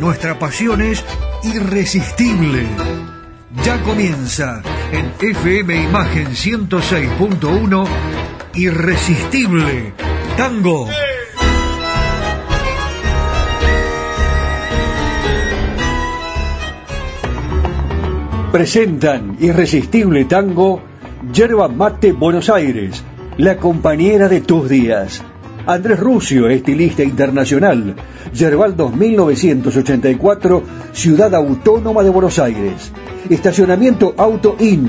nuestra pasión es irresistible. Ya comienza en FM Imagen 106.1 Irresistible Tango. Presentan Irresistible Tango Yerba Mate Buenos Aires, la compañera de tus días. Andrés Rucio, estilista internacional. Yerbaldos 1984, Ciudad Autónoma de Buenos Aires. Estacionamiento Auto In,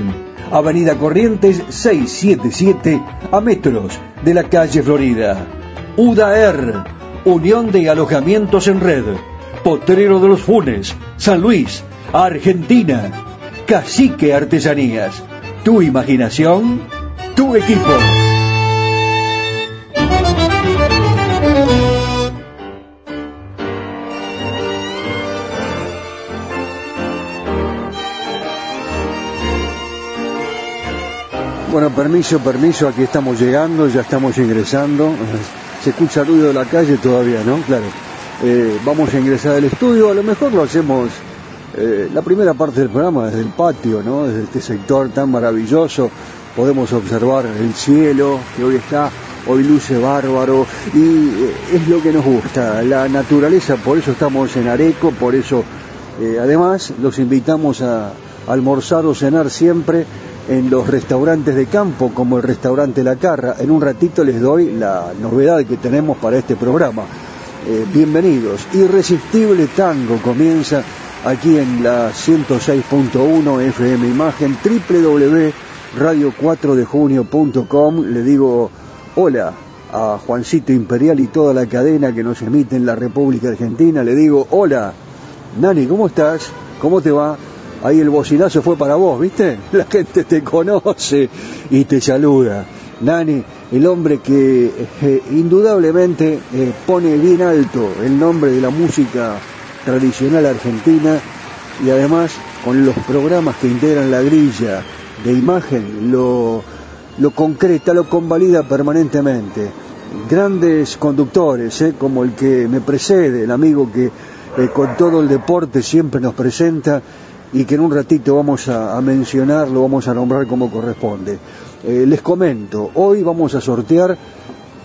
Avenida Corrientes 677, a metros de la calle Florida. UDAER, Unión de Alojamientos en Red. Potrero de los Funes, San Luis, Argentina. Cacique Artesanías. Tu imaginación, tu equipo. Bueno, permiso, permiso, aquí estamos llegando, ya estamos ingresando. Se escucha ruido de la calle todavía, ¿no? Claro. Eh, vamos a ingresar al estudio, a lo mejor lo hacemos eh, la primera parte del programa desde el patio, ¿no? Desde este sector tan maravilloso. Podemos observar el cielo, que hoy está, hoy luce bárbaro, y eh, es lo que nos gusta, la naturaleza, por eso estamos en Areco, por eso además los invitamos a almorzar o cenar siempre en los restaurantes de campo como el restaurante La Carra. En un ratito les doy la novedad que tenemos para este programa. Eh, bienvenidos. Irresistible Tango comienza aquí en la 106.1 FM Imagen, www.radio4dejunio.com. Le digo hola a Juancito Imperial y toda la cadena que nos emite en la República Argentina. Le digo hola. Nani, ¿cómo estás? ¿Cómo te va? Ahí el bocinazo fue para vos, ¿viste? La gente te conoce y te saluda. Nani, el hombre que eh, indudablemente eh, pone bien alto el nombre de la música tradicional argentina y además con los programas que integran la grilla de imagen lo, lo concreta, lo convalida permanentemente. Grandes conductores, eh, como el que me precede, el amigo que con todo el deporte siempre nos presenta y que en un ratito vamos a, mencionar, lo vamos a nombrar como corresponde. Eh, les comento, hoy vamos a sortear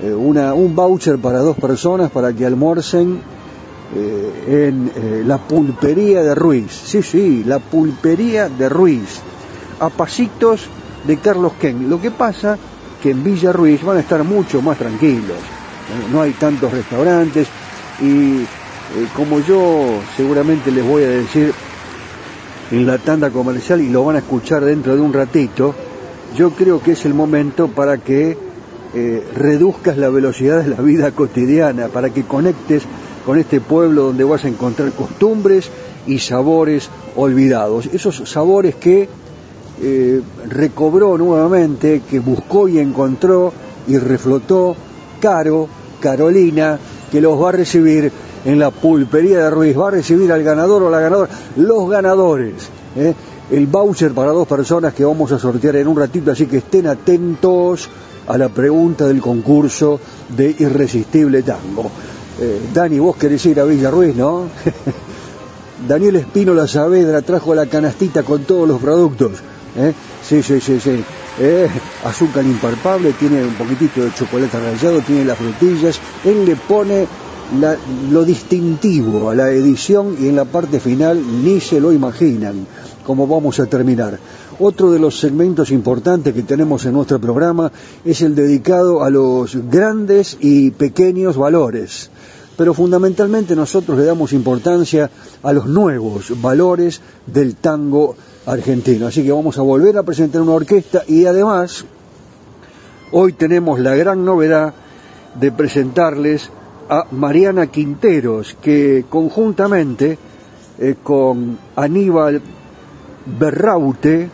eh, una, un voucher para dos personas para que almuercen eh, en la pulpería de Ruiz. Sí, sí, la pulpería de Ruiz, a pasitos de Carlos Ken. Lo que pasa que en Villa Ruiz van a estar mucho más tranquilos. No hay tantos restaurantes y como yo seguramente les voy a decir en la tanda comercial y lo van a escuchar dentro de un ratito, yo creo que es el momento para que eh, reduzcas la velocidad de la vida cotidiana, para que conectes con este pueblo donde vas a encontrar costumbres y sabores olvidados. Esos sabores que eh, recobró nuevamente, que buscó y encontró y reflotó Caro, Carolina, que los va a recibir en la pulpería de Ruiz. Va a recibir al ganador o la ganadora, los ganadores. ¿eh? El voucher para dos personas que vamos a sortear en un ratito, así que estén atentos a la pregunta del concurso de Irresistible Tango. Eh, Dani, vos querés ir a Villa Ruiz, ¿no? Daniel Espino Saavedra trajo la canastita con todos los productos. ¿Eh? Sí, sí, sí, sí. azúcar impalpable, tiene un poquitito de chocolate rallado, tiene las frutillas. Él le pone lo distintivo a la edición y en la parte final ni se lo imaginan cómo vamos a terminar. Otro de los segmentos importantes que tenemos en nuestro programa es el dedicado a los grandes y pequeños valores. Pero fundamentalmente nosotros le damos importancia a los nuevos valores del tango argentino. Así que vamos a volver a presentar una orquesta y además hoy tenemos la gran novedad de presentarles a Mariana Quinteros, que conjuntamente eh, con Aníbal Berraute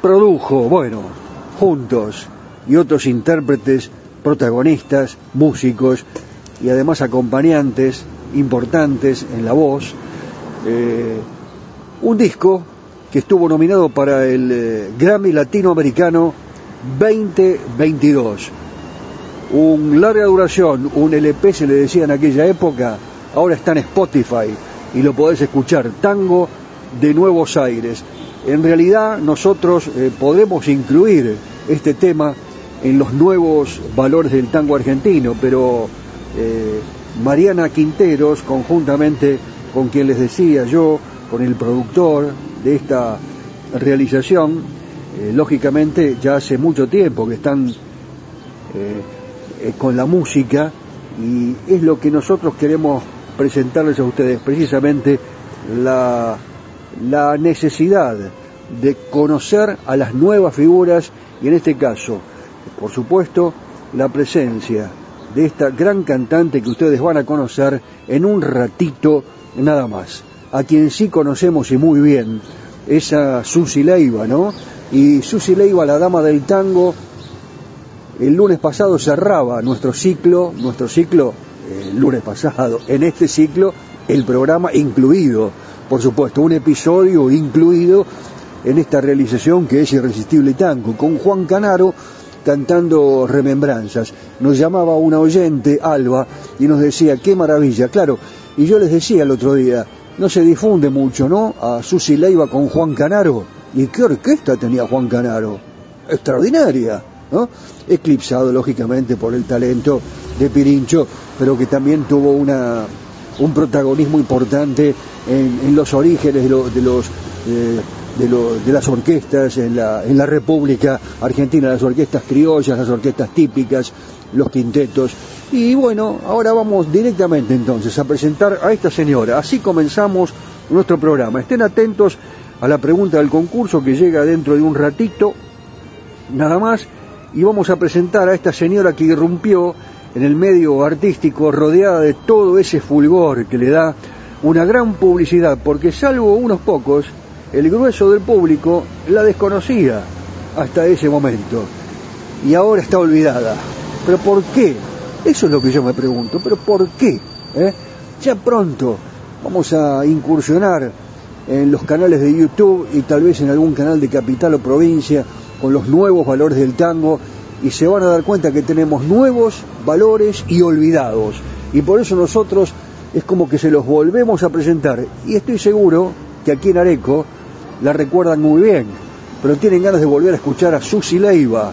produjo, bueno, juntos y otros intérpretes, protagonistas, músicos y además acompañantes importantes en la voz, eh, un disco que estuvo nominado para el eh, Grammy Latinoamericano 2022 un larga duración, un LP se le decía en aquella época, ahora está en Spotify y lo podés escuchar, Tango de Nuevos Aires. En realidad nosotros eh, podemos incluir este tema en los nuevos valores del tango argentino, pero eh, Mariana Quinteros, conjuntamente con quien les decía yo, con el productor de esta realización, eh, lógicamente ya hace mucho tiempo que están eh, con la música y es lo que nosotros queremos presentarles a ustedes, precisamente la, la necesidad de conocer a las nuevas figuras y en este caso, por supuesto, la presencia de esta gran cantante que ustedes van a conocer en un ratito nada más, a quien sí conocemos y muy bien, es a Susi Leiva, ¿no? Y Susi Leiva, la dama del tango, el lunes pasado cerraba nuestro ciclo, nuestro ciclo, el lunes pasado, en este ciclo, el programa incluido, por supuesto, un episodio incluido en esta realización que es Irresistible Tango, con Juan Canaro cantando remembranzas. Nos llamaba una oyente, Alba, y nos decía, qué maravilla, claro, y yo les decía el otro día, no se difunde mucho, ¿no? A Susi Leiva con Juan Canaro. ¿Y qué orquesta tenía Juan Canaro? Extraordinaria eclipsado lógicamente por el talento de Pirincho, pero que también tuvo una, un protagonismo importante en, los orígenes de, los, eh, de, las orquestas en la, en la República Argentina, las orquestas criollas, las orquestas típicas, los quintetos. Y bueno, ahora vamos directamente entonces a presentar a esta señora. Así comenzamos nuestro programa. Estén atentos a la pregunta del concurso que llega dentro de un ratito, nada más y vamos a presentar a esta señora que irrumpió en el medio artístico rodeada de todo ese fulgor que le da una gran publicidad, porque salvo unos pocos, el grueso del público la desconocía hasta ese momento y ahora está olvidada. ¿Pero por qué? Eso es lo que yo me pregunto, ¿pero por qué? ¿Eh? Ya pronto vamos a incursionar en los canales de YouTube y tal vez en algún canal de capital o provincia con los nuevos valores del tango y se van a dar cuenta que tenemos nuevos valores y olvidados. Y por eso nosotros es como que se los volvemos a presentar. Y estoy seguro que aquí en Areco la recuerdan muy bien, pero tienen ganas de volver a escuchar a Susi Leiva.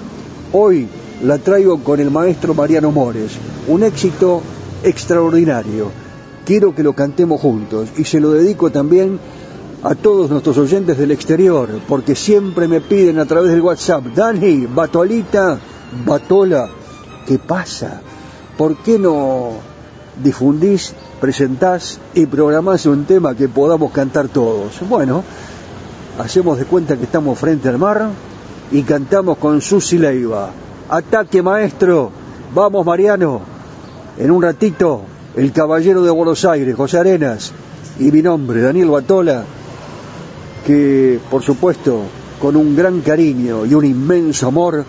Hoy la traigo con el maestro Mariano Mores. Un éxito extraordinario. Quiero que lo cantemos juntos y se lo dedico también a todos nuestros oyentes del exterior, porque siempre me piden a través del WhatsApp, Dani, Batolita, Batola, ¿qué pasa? ¿Por qué no difundís, presentás y programás un tema que podamos cantar todos? Bueno, hacemos de cuenta que estamos frente al mar y cantamos con Susi Leiva. Ataque maestro, vamos Mariano, en un ratito, el caballero de Buenos Aires, José Arenas, y mi nombre, Daniel Batola, que por supuesto con un gran cariño y un inmenso amor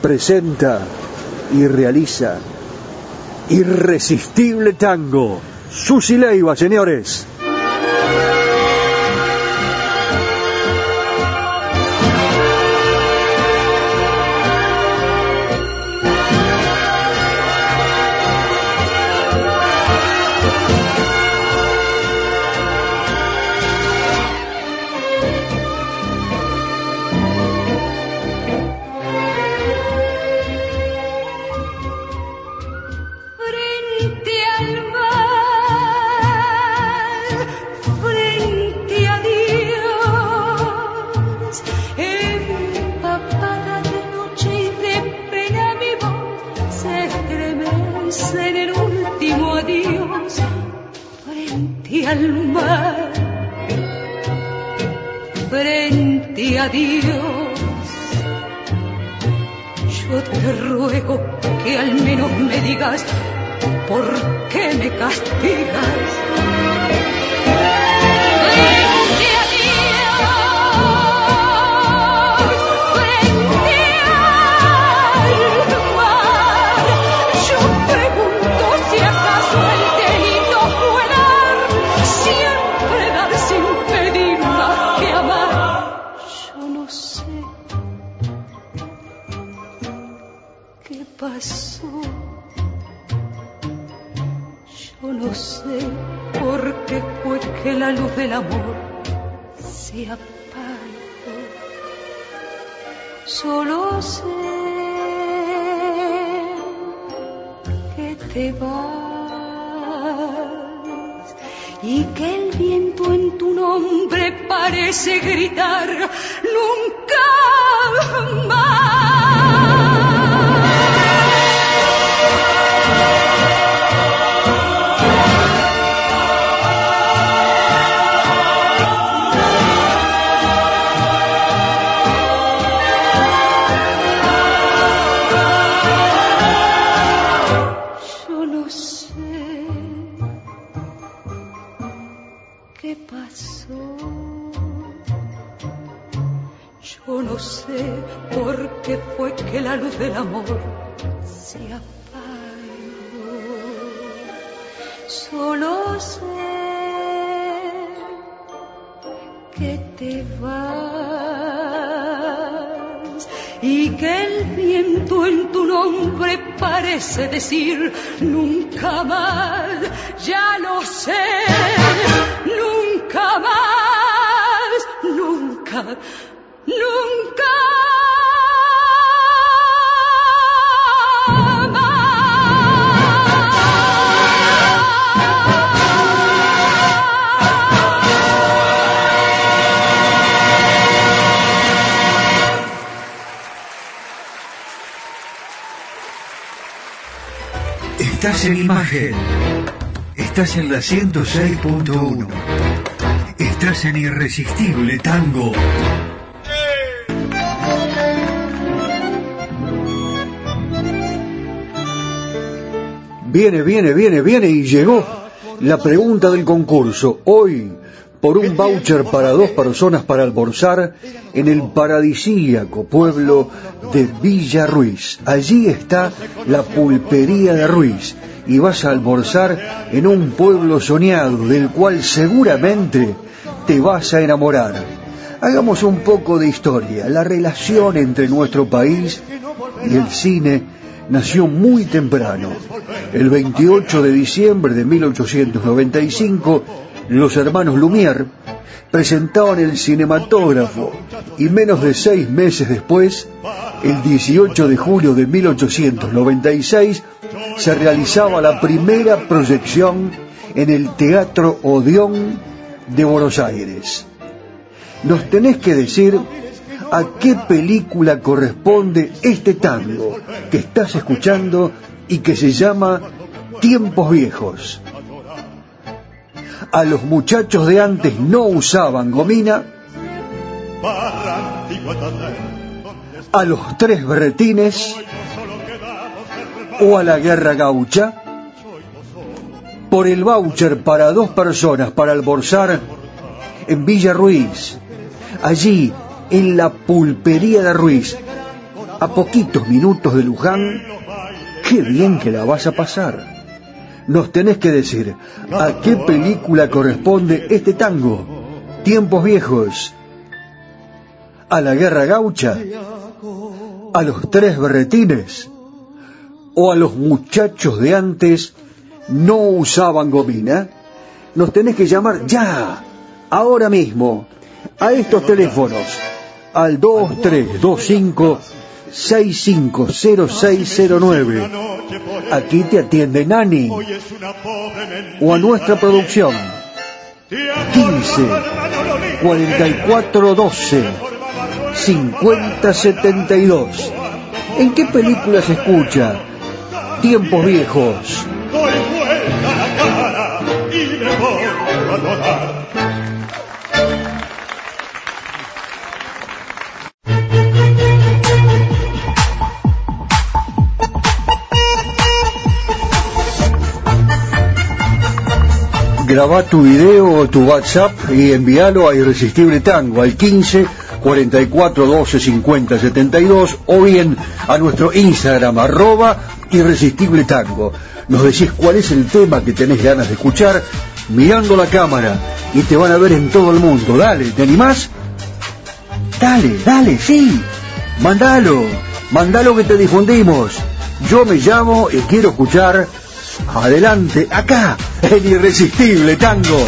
presenta y realiza Irresistible Tango. Susi Leiva, señores. La luz del amor se apagó. Solo sé que te vas y que el viento en tu nombre parece decir nunca más, ya lo sé, nunca más, nunca, nunca. Estás en imagen. Estás en la 106.1. Estás en Irresistible Tango. Viene, viene, viene, viene y llegó la pregunta del concurso. Hoy, por un voucher para dos personas para almorzar en el paradisíaco pueblo de Villa Ruiz. Allí está la pulpería de Ruiz y vas a almorzar en un pueblo soñado del cual seguramente te vas a enamorar. Hagamos un poco de historia. La relación entre nuestro país y el cine nació muy temprano. El 28 de diciembre de 1895, los hermanos Lumière presentaban el cinematógrafo y menos de seis meses después, el 18 de julio de 1896, se realizaba la primera proyección en el Teatro Odeón de Buenos Aires. Nos tenés que decir a qué película corresponde este tango que estás escuchando y que se llama Tiempos Viejos. A los muchachos de antes no usaban gomina. A los tres berretines o a la guerra gaucha. Por el voucher para dos personas para almorzar en Villa Ruiz. Allí en la pulpería de Ruiz, a poquitos minutos de Luján, qué bien que la vas a pasar. Nos tenés que decir a qué película corresponde este tango. Tiempos viejos. A la guerra gaucha. A los tres berretines. O a los muchachos de antes no usaban gomina. Nos tenés que llamar ya, ahora mismo, a estos teléfonos al 2325 650609. Aquí te atiende Nani. O a nuestra producción. 15 4412 5072. ¿En qué película se escucha? Tiempos viejos. Doy vuelta la cara y me voy a. graba tu video o tu WhatsApp y envíalo a Irresistible Tango al 15 44 12 50 72 o bien a nuestro Instagram arroba Irresistible Tango. Nos decís cuál es el tema que tenés ganas de escuchar mirando la cámara y te van a ver en todo el mundo. Dale, ¿te animás? Dale, dale, sí. Mandalo, mandalo que te difundimos. Yo me llamo y quiero escuchar Adelante, acá, el irresistible tango.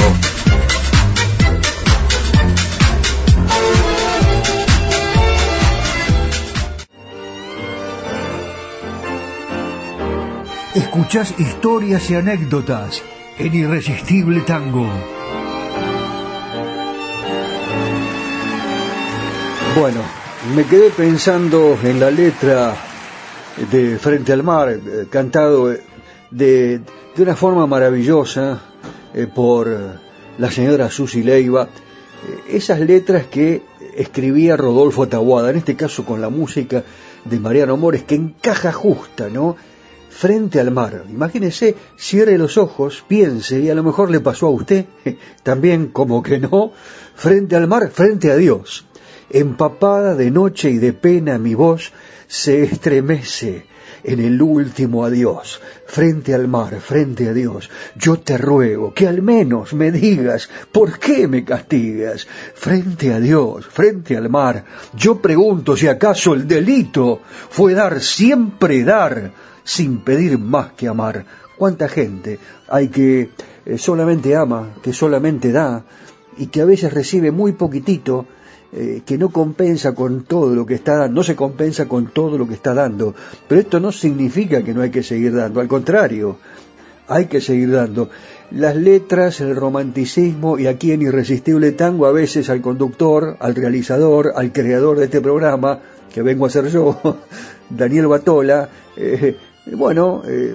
Escuchás historias y anécdotas en Irresistible Tango. Bueno, me quedé pensando en la letra de Frente al Mar, eh, cantado eh, de, de una forma maravillosa eh, por la señora Susi Leiva, eh, esas letras que escribía Rodolfo Taguada, en este caso con la música de Mariano Mores, que encaja justa, ¿no? Frente al mar. Imagínese, cierre los ojos, piense, y a lo mejor le pasó a usted, también como que no, frente al mar, frente a Dios. Empapada de noche y de pena mi voz se estremece en el último adiós, frente al mar, frente a Dios, yo te ruego que al menos me digas por qué me castigas, frente a Dios, frente al mar, yo pregunto si acaso el delito fue dar, siempre dar, sin pedir más que amar. ¿Cuánta gente hay que eh, solamente ama, que solamente da, y que a veces recibe muy poquitito, eh, que no compensa con todo lo que está dando, no se compensa con todo lo que está dando. Pero esto no significa que no hay que seguir dando, al contrario, hay que seguir dando. Las letras, el romanticismo y aquí en Irresistible Tango a veces al conductor, al realizador, al creador de este programa, que vengo a ser yo, Daniel Batola, eh, bueno, eh,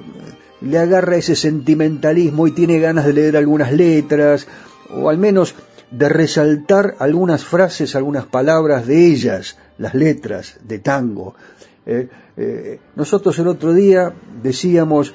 le agarra ese sentimentalismo y tiene ganas de leer algunas letras, o al menos de resaltar algunas frases, algunas palabras de ellas, las letras de tango. Eh, eh, nosotros el otro día decíamos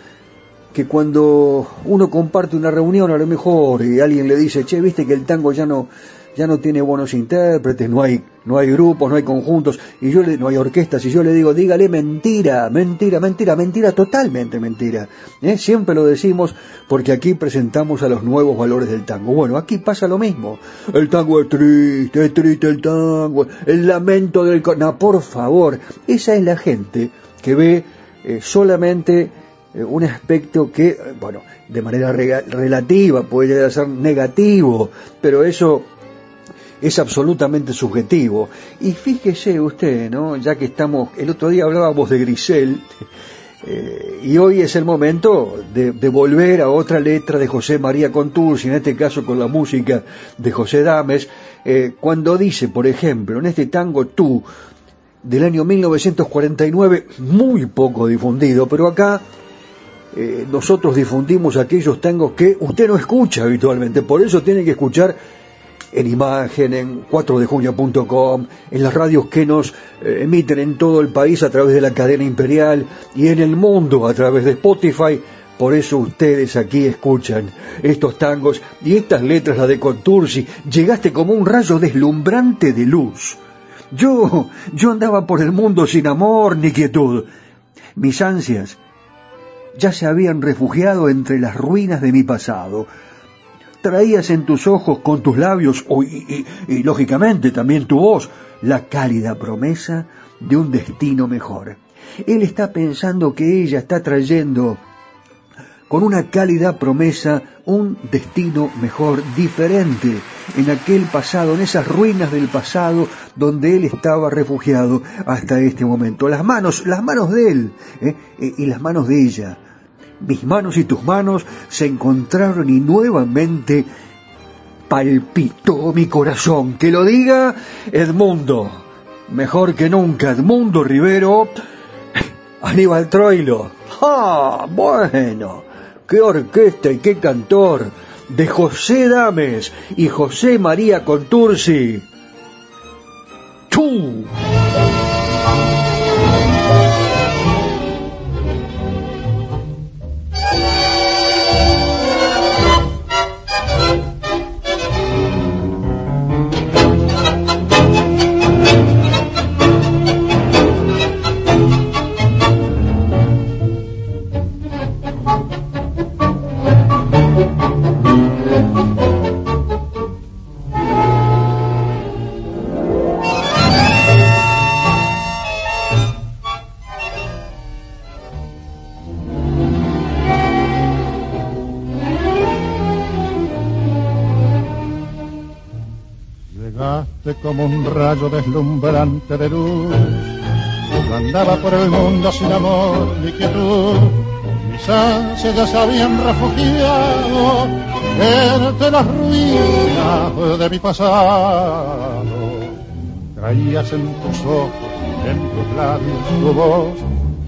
que cuando uno comparte una reunión a lo mejor y alguien le dice, che, viste que el tango ya no, ya no tiene buenos intérpretes, no hay, no hay grupos, no hay conjuntos, y yo le, no hay orquestas, y yo le digo, dígale mentira, mentira, mentira, mentira, totalmente mentira. ¿Eh? Siempre lo decimos porque aquí presentamos a los nuevos valores del tango. Bueno, aquí pasa lo mismo. El tango es triste, es triste el tango, el lamento del... No, por favor, esa es la gente que ve eh, solamente eh, un aspecto que, bueno, de manera relativa puede llegar a ser negativo, pero eso es absolutamente subjetivo. Y fíjese usted, ¿no? Ya que estamos, el otro día hablábamos de Grisel, eh, y hoy es el momento de, volver a otra letra de José María Contursi, en este caso con la música de José Dames, eh, cuando dice, por ejemplo, en este tango Tú, del año 1949, muy poco difundido, pero acá eh, nosotros difundimos aquellos tangos que usted no escucha habitualmente, por eso tiene que escuchar en imagen, en 4dejunio.com, en las radios que nos eh, emiten en todo el país a través de la cadena imperial y en el mundo a través de Spotify. Por eso ustedes aquí escuchan estos tangos y estas letras, la de Contursi. Llegaste como un rayo deslumbrante de luz. Yo, yo andaba por el mundo sin amor ni quietud. Mis ansias ya se habían refugiado entre las ruinas de mi pasado traías en tus ojos con tus labios y, lógicamente también tu voz la cálida promesa de un destino mejor. Él está pensando que ella está trayendo con una cálida promesa un destino mejor, diferente, en aquel pasado, en esas ruinas del pasado donde él estaba refugiado hasta este momento. Las manos, las manos de él ¿eh? y las manos de ella mis manos y tus manos se encontraron y nuevamente palpitó mi corazón. Que lo diga Edmundo. Mejor que nunca, Edmundo Rivero. Aníbal Troilo. ¡Ah! Bueno, qué orquesta y qué cantor. de José Dames y José María Contursi. ¡Tú! Rayo deslumbrante de luz. Andaba por el mundo sin amor ni quietud. Mis ansias ya se habían refugiado entre las ruinas de mi pasado. Traías en tus ojos, en tus labios, tu voz,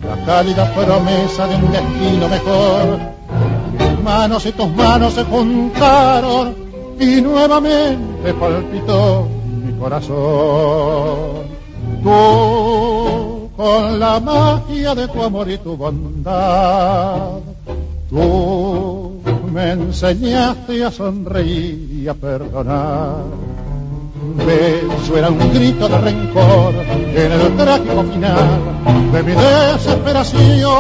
la cálida promesa de un destino mejor. Mis manos y tus manos se juntaron y nuevamente palpitó corazón. Tú, con la magia de tu amor y tu bondad, tú me enseñaste a sonreír y a perdonar. Beso era un grito de rencor en el trágico final de mi desesperación.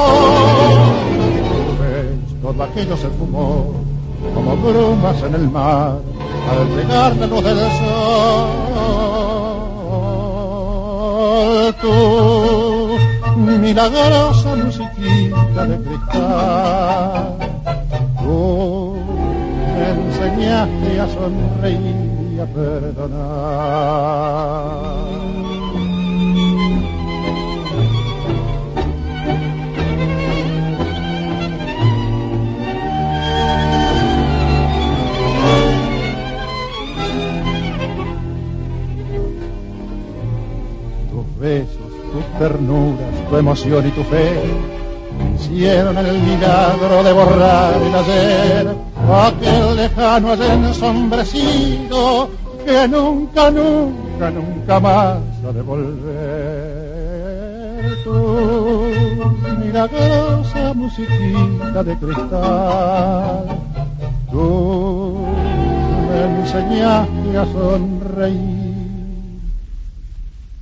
Ves, todo aquello se fumó como brumas en el mar al luz del sol. Tú, milagrosa musiquita de cristal, tú me enseñaste a sonreír y a perdonar. Besos, tus ternuras, tu emoción y tu fe hicieron el milagro de borrar el ayer, aquel lejano ayer ensombrecido que nunca, nunca, nunca más ha de volver. Tu milagrosa musiquita de cristal, tú me enseñaste a sonreír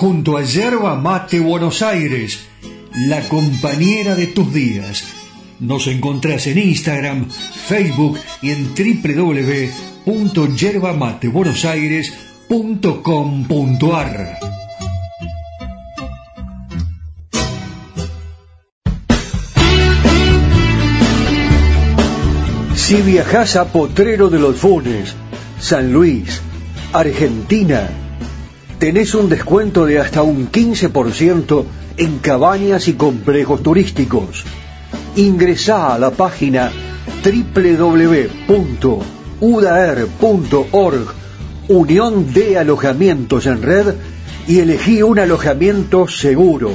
junto a Yerba Mate Buenos Aires, la compañera de tus días. Nos encontrás en Instagram, Facebook y en www.yerbamatebuenosaires.com.ar. Si viajas a Potrero de los Funes, San Luis, Argentina, tenés un descuento de hasta un 15% en cabañas y complejos turísticos. Ingresá a la página udaer.org, Unión de Alojamientos en Red, y elegí un alojamiento seguro.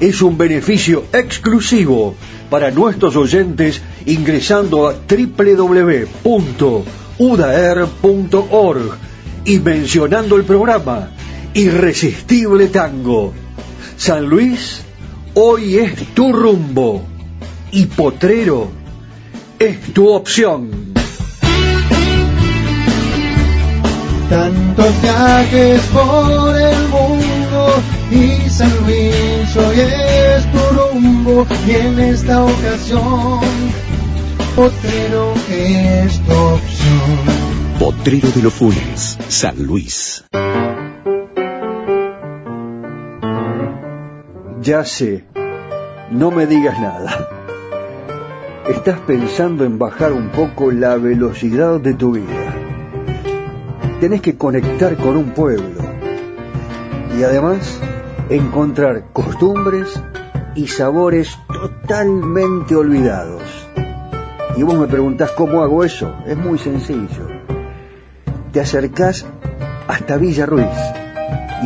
Es un beneficio exclusivo para nuestros oyentes ingresando a www.udaer.org y mencionando el programa Irresistible Tango. San Luis, hoy es tu rumbo y Potrero es tu opción. Tantos viajes por el mundo y San Luis hoy es tu rumbo y en esta ocasión Potrero es tu. Potrero de los Funes, San Luis. Ya sé, no me digas nada. Estás pensando en bajar un poco la velocidad de tu vida. Tenés que conectar con un pueblo y además encontrar costumbres y sabores totalmente olvidados. Y vos me preguntás cómo hago eso. Es muy sencillo. Te acercás hasta Villa Ruiz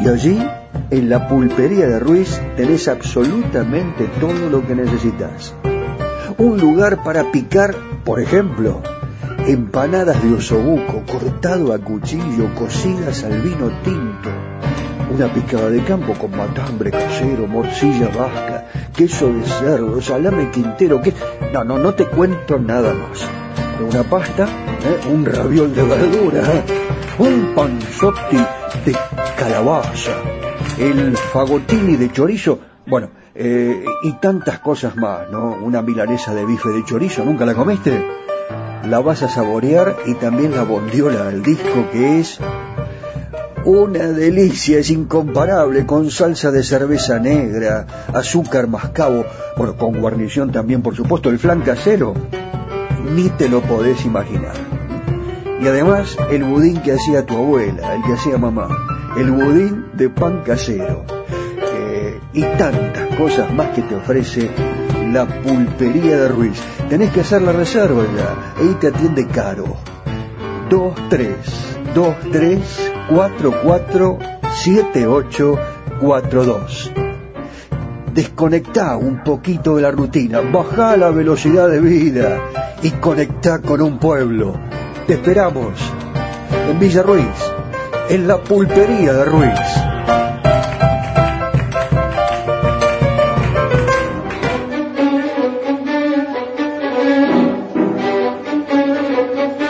y allí, en la pulpería de Ruiz, tenés absolutamente todo lo que necesitas. Un lugar para picar, por ejemplo, empanadas de osobuco cortado a cuchillo, cocidas al vino tinto una picada de campo con matambre casero, morcilla vasca, queso de cerdo, salame quintero, que... No, no, no te cuento nada más. Una pasta, ¿eh? un raviol de verdura, un panzotti de calabaza, el fagotini de chorizo, bueno, eh, y tantas cosas más, ¿no? Una milanesa de bife de chorizo, ¿nunca la comiste? La vas a saborear y también la bondiola al disco que es una delicia, es incomparable, con salsa de cerveza negra, azúcar mascabo, con guarnición también, por supuesto, el flan casero. Ni te lo podés imaginar. Y además, el budín que hacía tu abuela, el que hacía mamá, el budín de pan casero. Eh, y tantas cosas más que te ofrece la pulpería de Ruiz. Tenés que hacer la reserva ya, ahí te atiende caro. 2, 3, 2, 3, 447842. Desconecta un poquito de la rutina, baja la velocidad de vida y conecta con un pueblo. Te esperamos en Villa Ruiz, en la pulpería de Ruiz.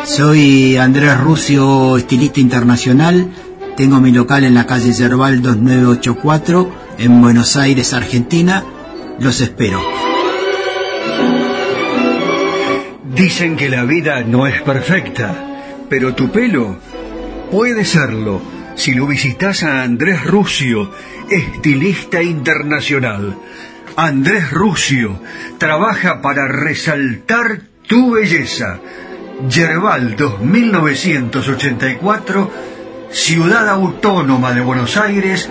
Soy Andrés Rucio, estilista internacional. Tengo mi local en la calle Yerbal 2984 en Buenos Aires, Argentina. Los espero. Dicen que la vida no es perfecta, pero tu pelo puede serlo si lo visitas a Andrés Rucio, estilista internacional. Andrés Rucio trabaja para resaltar tu belleza Yerbal 2984, Ciudad Autónoma de Buenos Aires,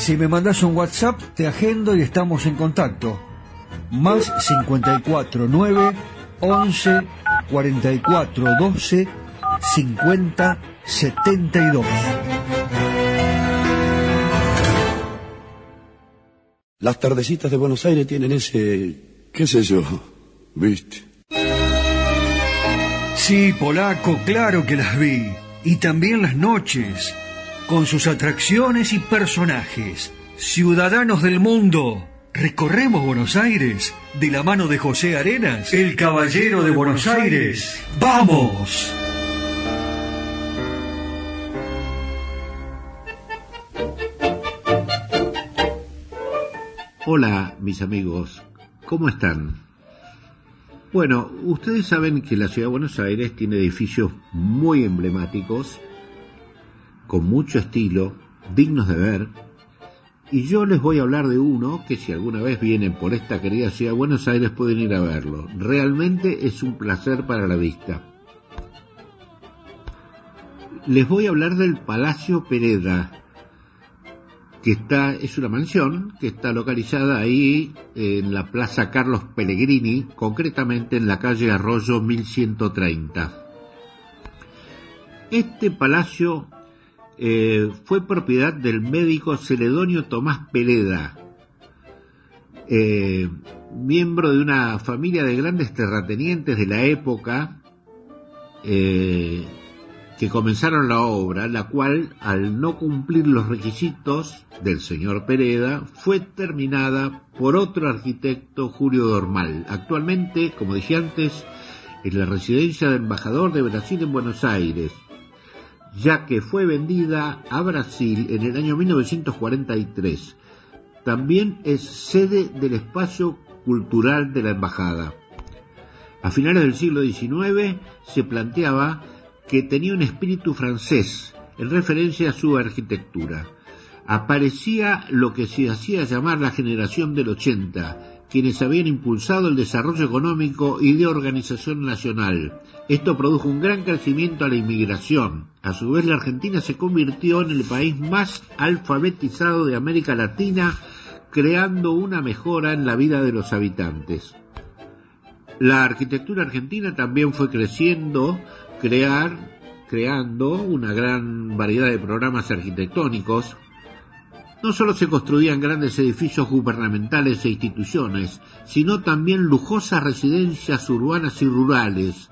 Si me mandas un WhatsApp, te agendo y estamos en contacto. Más 54 9 11 44 12 50 72. Las tardecitas de Buenos Aires tienen ese, qué sé yo, viste. Sí, polaco, claro que las vi. Y también las noches, con sus atracciones y personajes. Ciudadanos del mundo, recorremos Buenos Aires de la mano de José Arenas, el caballero de Buenos Aires. ¡Vamos! Hola, mis amigos, ¿cómo están? Bueno, ustedes saben que la ciudad de Buenos Aires tiene edificios muy emblemáticos, con mucho estilo, dignos de ver, y yo les voy a hablar de uno que si alguna vez vienen por esta querida ciudad de Buenos Aires pueden ir a verlo. Realmente es un placer para la vista. Les voy a hablar del Palacio Pereda, que está, es una mansión que está localizada ahí en la Plaza Carlos Pellegrini, concretamente en la calle Arroyo 1130. Este palacio eh, fue propiedad del médico Celedonio Tomás Peleda, eh, miembro de una familia de grandes terratenientes de la época, eh, que comenzaron la obra, la cual, al no cumplir los requisitos del señor Pereda, fue terminada por otro arquitecto, Julio Dormal. Actualmente, como dije antes, es la residencia del embajador de Brasil en Buenos Aires, ya que fue vendida a Brasil en el año 1943. También es sede del espacio cultural de la embajada. A finales del siglo XIX se planteaba que tenía un espíritu francés en referencia a su arquitectura. Aparecía lo que se hacía llamar la generación del 80, quienes habían impulsado el desarrollo económico y de organización nacional. Esto produjo un gran crecimiento a la inmigración. A su vez, la Argentina se convirtió en el país más alfabetizado de América Latina, creando una mejora en la vida de los habitantes. La arquitectura argentina también fue creciendo crear, creando una gran variedad de programas arquitectónicos. No solo se construían grandes edificios gubernamentales e instituciones, sino también lujosas residencias urbanas y rurales,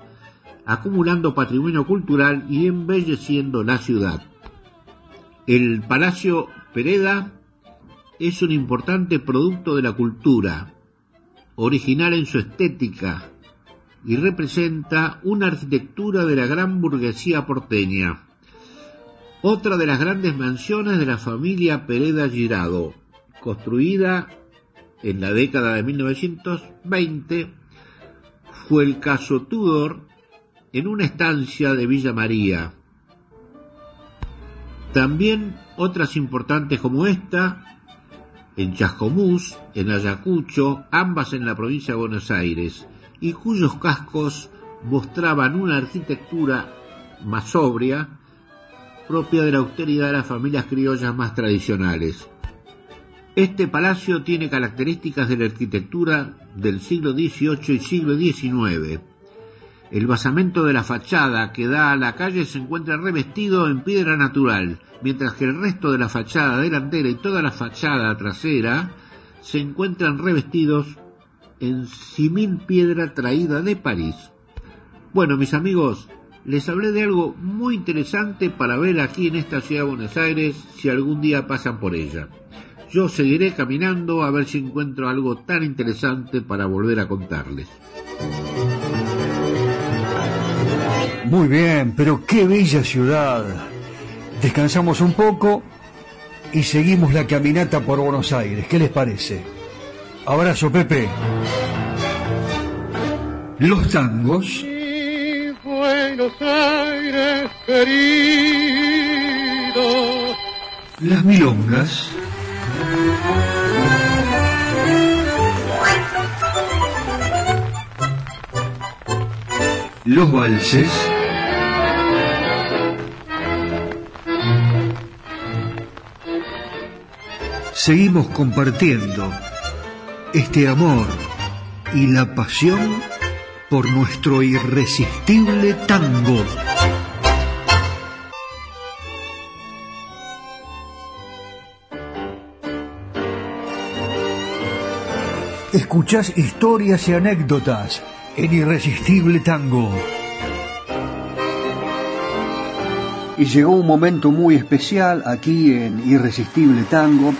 acumulando patrimonio cultural y embelleciendo la ciudad. El Palacio Pereda es un importante producto de la cultura, original en su estética, y representa una arquitectura de la gran burguesía porteña. Otra de las grandes mansiones de la familia Pereda Girado, construida en la década de 1920, fue el caso Tudor en una estancia de Villa María. También otras importantes como esta, en Chascomús, en Ayacucho, ambas en la provincia de Buenos Aires, y cuyos cascos mostraban una arquitectura más sobria, propia de la austeridad de las familias criollas más tradicionales. Este palacio tiene características de la arquitectura del siglo XVIII y siglo XIX. El basamento de la fachada que da a la calle se encuentra revestido en piedra natural, mientras que el resto de la fachada delantera y toda la fachada trasera se encuentran revestidos en simil piedra traída de París. Bueno, mis amigos, les hablé de algo muy interesante para ver aquí en esta ciudad de Buenos Aires si algún día pasan por ella. Yo seguiré caminando a ver si encuentro algo tan interesante para volver a contarles. Muy bien, pero qué bella ciudad. Descansamos un poco y seguimos la caminata por Buenos Aires. ¿Qué les parece? Abrazo, Pepe. Los tangos. Las milongas. Los valses. Seguimos compartiendo este amor y la pasión por nuestro irresistible tango. Escuchás historias y anécdotas en Irresistible Tango. Y llegó un momento muy especial aquí en Irresistible Tango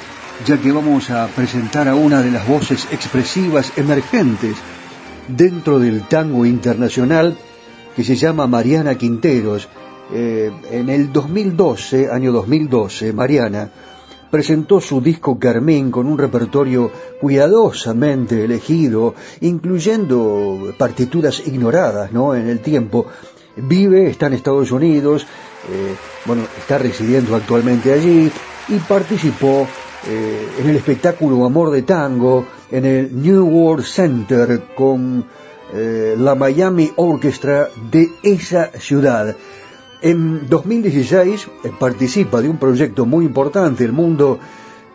ya que vamos a presentar a una de las voces expresivas emergentes dentro del tango internacional que se llama Mariana Quinteros. Eh, en el 2012, año 2012, Mariana presentó su disco Carmín con un repertorio cuidadosamente elegido, incluyendo partituras ignoradas ¿no? en el tiempo. Vive, está en Estados Unidos, eh, bueno, está residiendo actualmente allí y participó eh, en el espectáculo Amor de Tango en el New World Center con eh, la Miami Orchestra de esa ciudad. En 2016 eh, participa de un proyecto muy importante, El Mundo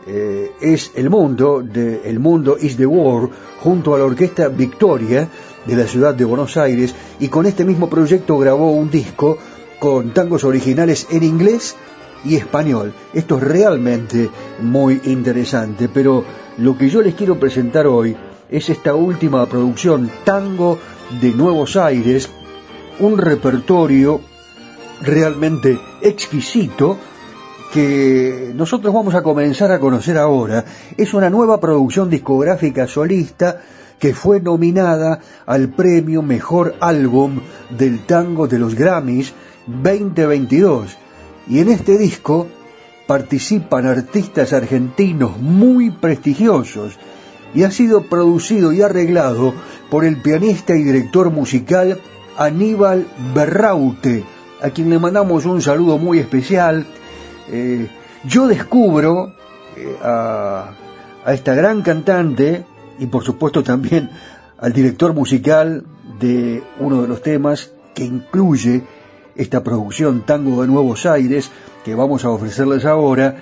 eh, es el mundo, de El Mundo is the World, junto a la Orquesta Victoria de la ciudad de Buenos Aires, y con este mismo proyecto grabó un disco con tangos originales en inglés y español. Esto es realmente muy interesante, pero lo que yo les quiero presentar hoy es esta última producción, Tango de Nuevos Aires, un repertorio realmente exquisito que nosotros vamos a comenzar a conocer ahora. Es una nueva producción discográfica solista que fue nominada al premio Mejor Álbum del Tango de los Grammys 2022. Y en este disco participan artistas argentinos muy prestigiosos y ha sido producido y arreglado por el pianista y director musical Aníbal Berraute, a quien le mandamos un saludo muy especial. Eh, yo descubro eh, a, a esta gran cantante y por supuesto también al director musical de uno de los temas que incluye esta producción Tango de Nuevos Aires que vamos a ofrecerles ahora,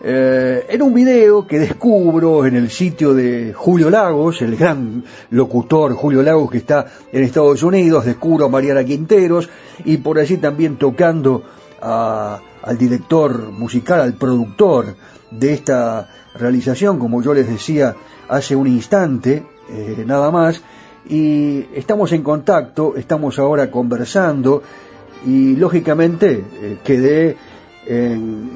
eh, en un video que descubro en el sitio de Julio Lagos, el gran locutor Julio Lagos que está en Estados Unidos, descubro a Mariana Quinteros y por allí también tocando al director musical, al productor de esta realización, como yo les decía hace un instante, eh, nada más, y estamos en contacto, estamos ahora conversando y lógicamente eh, quedé en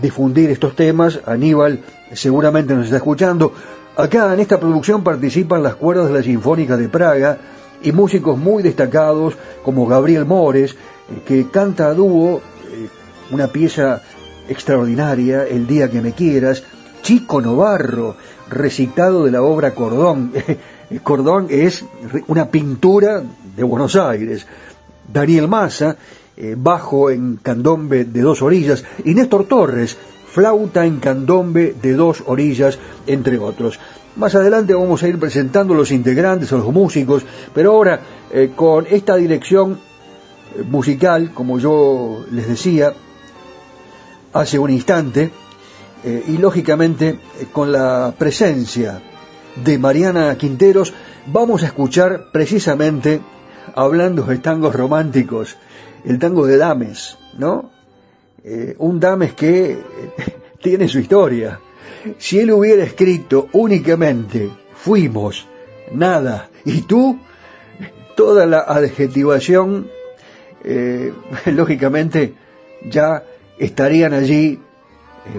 difundir estos temas. Aníbal seguramente nos está escuchando. Acá en esta producción participan las cuerdas de la Sinfónica de Praga y músicos muy destacados como Gabriel Mores, eh, que canta a dúo eh, una pieza extraordinaria, El día que me quieras, Chico Novarro, recitado de la obra Cordón. Cordón es una pintura de Buenos Aires. Daniel Massa, eh, bajo en candombe de dos orillas, y Néstor Torres, flauta en candombe de dos orillas, entre otros. Más adelante vamos a ir presentando los integrantes, a los músicos, pero ahora eh, con esta dirección eh, musical, como yo les decía hace un instante, y lógicamente con la presencia de Mariana Quinteros, vamos a escuchar precisamente, hablando de tangos románticos, el tango de Dames, ¿no? Eh, un Dames que eh, tiene su historia. Si él hubiera escrito únicamente fuimos, nada, y tú, toda la adjetivación, eh, lógicamente, ya estarían allí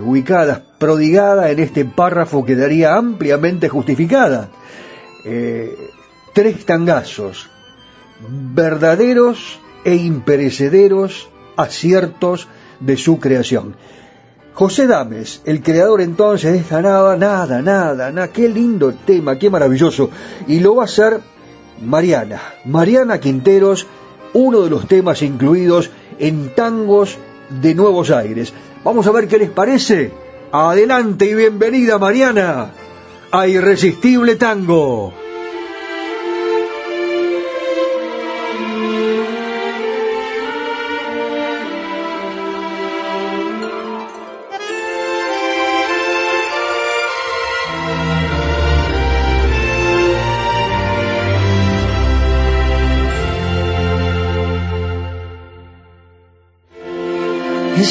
ubicadas, prodigadas en este párrafo que daría ampliamente justificada. tres tangazos, verdaderos e imperecederos aciertos de su creación. José Dames, el creador entonces de esta nada, nada, nada, nada, qué lindo tema, qué maravilloso. Y lo va a hacer Mariana, Mariana Quinteros, uno de los temas incluidos en Tangos de Nuevos Aires. Vamos a ver qué les parece. Adelante y bienvenida Mariana a Irresistible Tango.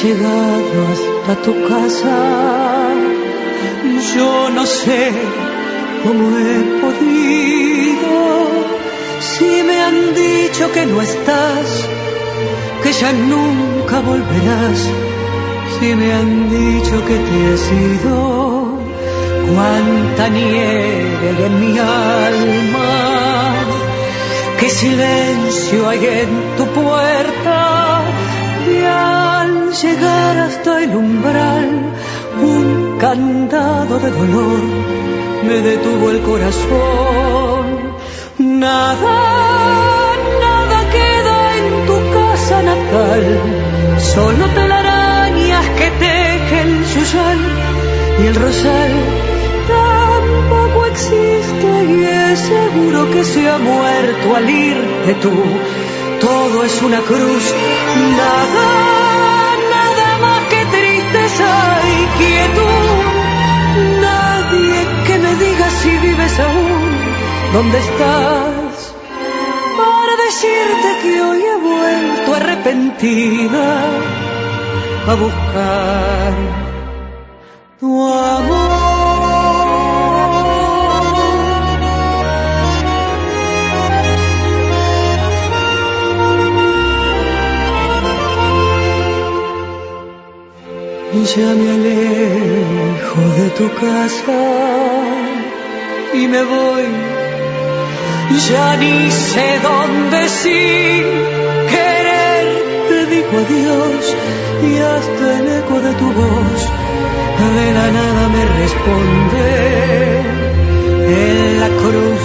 Llegado hasta tu casa. Yo no sé cómo he podido. Si me han dicho que no estás, que ya nunca volverás. Si me han dicho que te he sido, cuánta nieve hay en mi alma. Qué silencio hay en tu puerta llegar hasta el umbral, un candado de dolor me detuvo el corazón. Nada, nada queda en tu casa natal, solo telarañas que tejen su sal y el rosal tampoco existe y es seguro que se ha muerto al irte tú. Todo es una cruz, nada dónde estás, para decirte que hoy he vuelto arrepentida a buscar tu amor. Ya me alejo de tu casa y me voy. Ya ni sé dónde sin querer. Te digo adiós y hasta el eco de tu voz de la nada me responde. En la cruz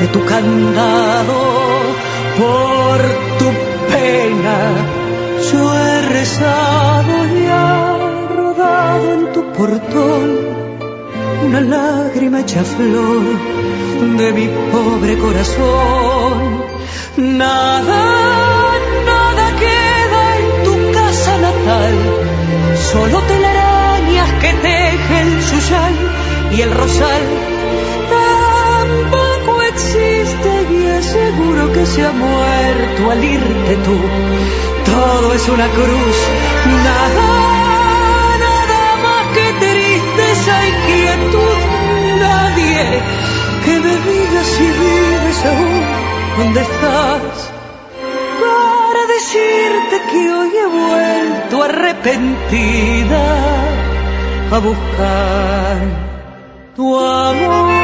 de tu candado por tu pena yo he rezado ya en tu portón una lágrima hecha flor de mi pobre corazón. Nada, nada queda en tu casa natal, solo telarañas que tejen su sal y el rosal tampoco existe y es seguro que se ha muerto al irte tú. Todo es una cruz, nada que me digas si vives aún, ¿dónde estás? Para decirte que hoy he vuelto arrepentida a buscar tu amor.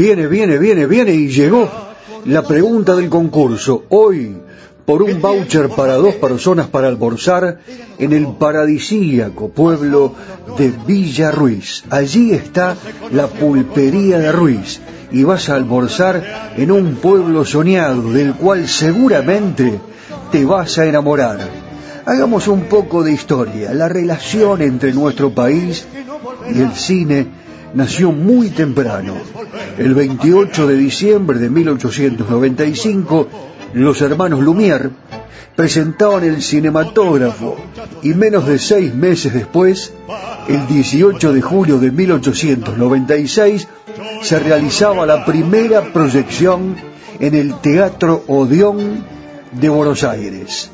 Viene, viene, viene, viene y llegó la pregunta del concurso. Hoy, por un voucher para dos personas para almorzar en el paradisíaco pueblo de Villa Ruiz. Allí está la pulpería de Ruiz y vas a almorzar en un pueblo soñado del cual seguramente te vas a enamorar. Hagamos un poco de historia, la relación entre nuestro país y el cine nació muy temprano. El 28 de diciembre de 1895, los hermanos Lumière presentaban el cinematógrafo y menos de seis meses después, el 18 de julio de 1896, se realizaba la primera proyección en el Teatro Odeón de Buenos Aires.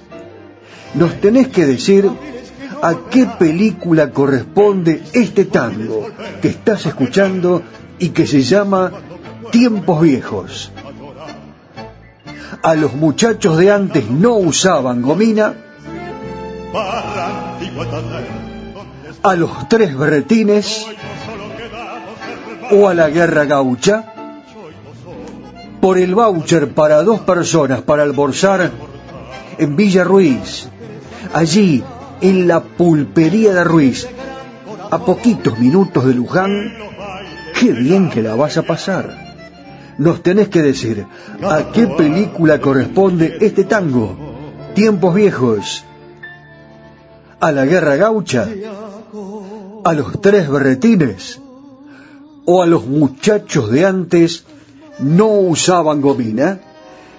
Nos tenés que decir a qué película corresponde este tango que estás escuchando y que se llama Tiempos Viejos. A los muchachos de antes no usaban gomina. A los tres berretines o a la guerra gaucha. Por el voucher para dos personas para almorzar en Villa Ruiz. Allí en la pulpería de Ruiz, a poquitos minutos de Luján, qué bien que la vas a pasar. Nos tenés que decir a qué película corresponde este tango. Tiempos viejos. A la guerra gaucha. A los tres berretines. O a los muchachos de antes no usaban gomina.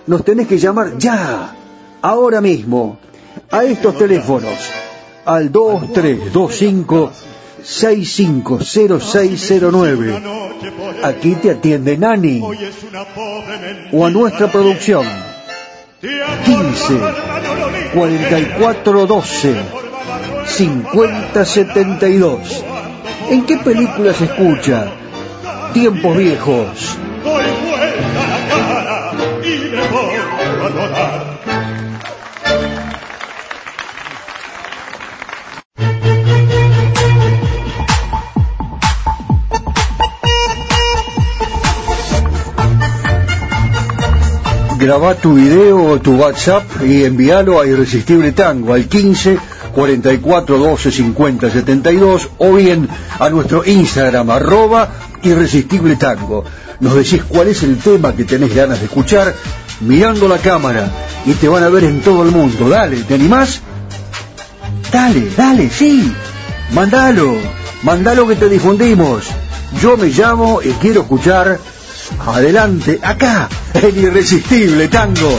Nos tenés que llamar ya, ahora mismo, a estos teléfonos al 2325 650609. Aquí te atiende Nani. O a nuestra producción. 15 4412 5072. ¿En qué película se escucha? Tiempos viejos. Graba tu video o tu WhatsApp y envíalo a Irresistible Tango al 15 44 12 50 72 o bien a nuestro Instagram arroba Irresistible Tango. Nos decís cuál es el tema que tenés ganas de escuchar mirando la cámara y te van a ver en todo el mundo. Dale, ¿te animás? Dale, dale, sí. Mandalo, mandalo que te difundimos. Yo me llamo y quiero escuchar Adelante, acá, el irresistible tango.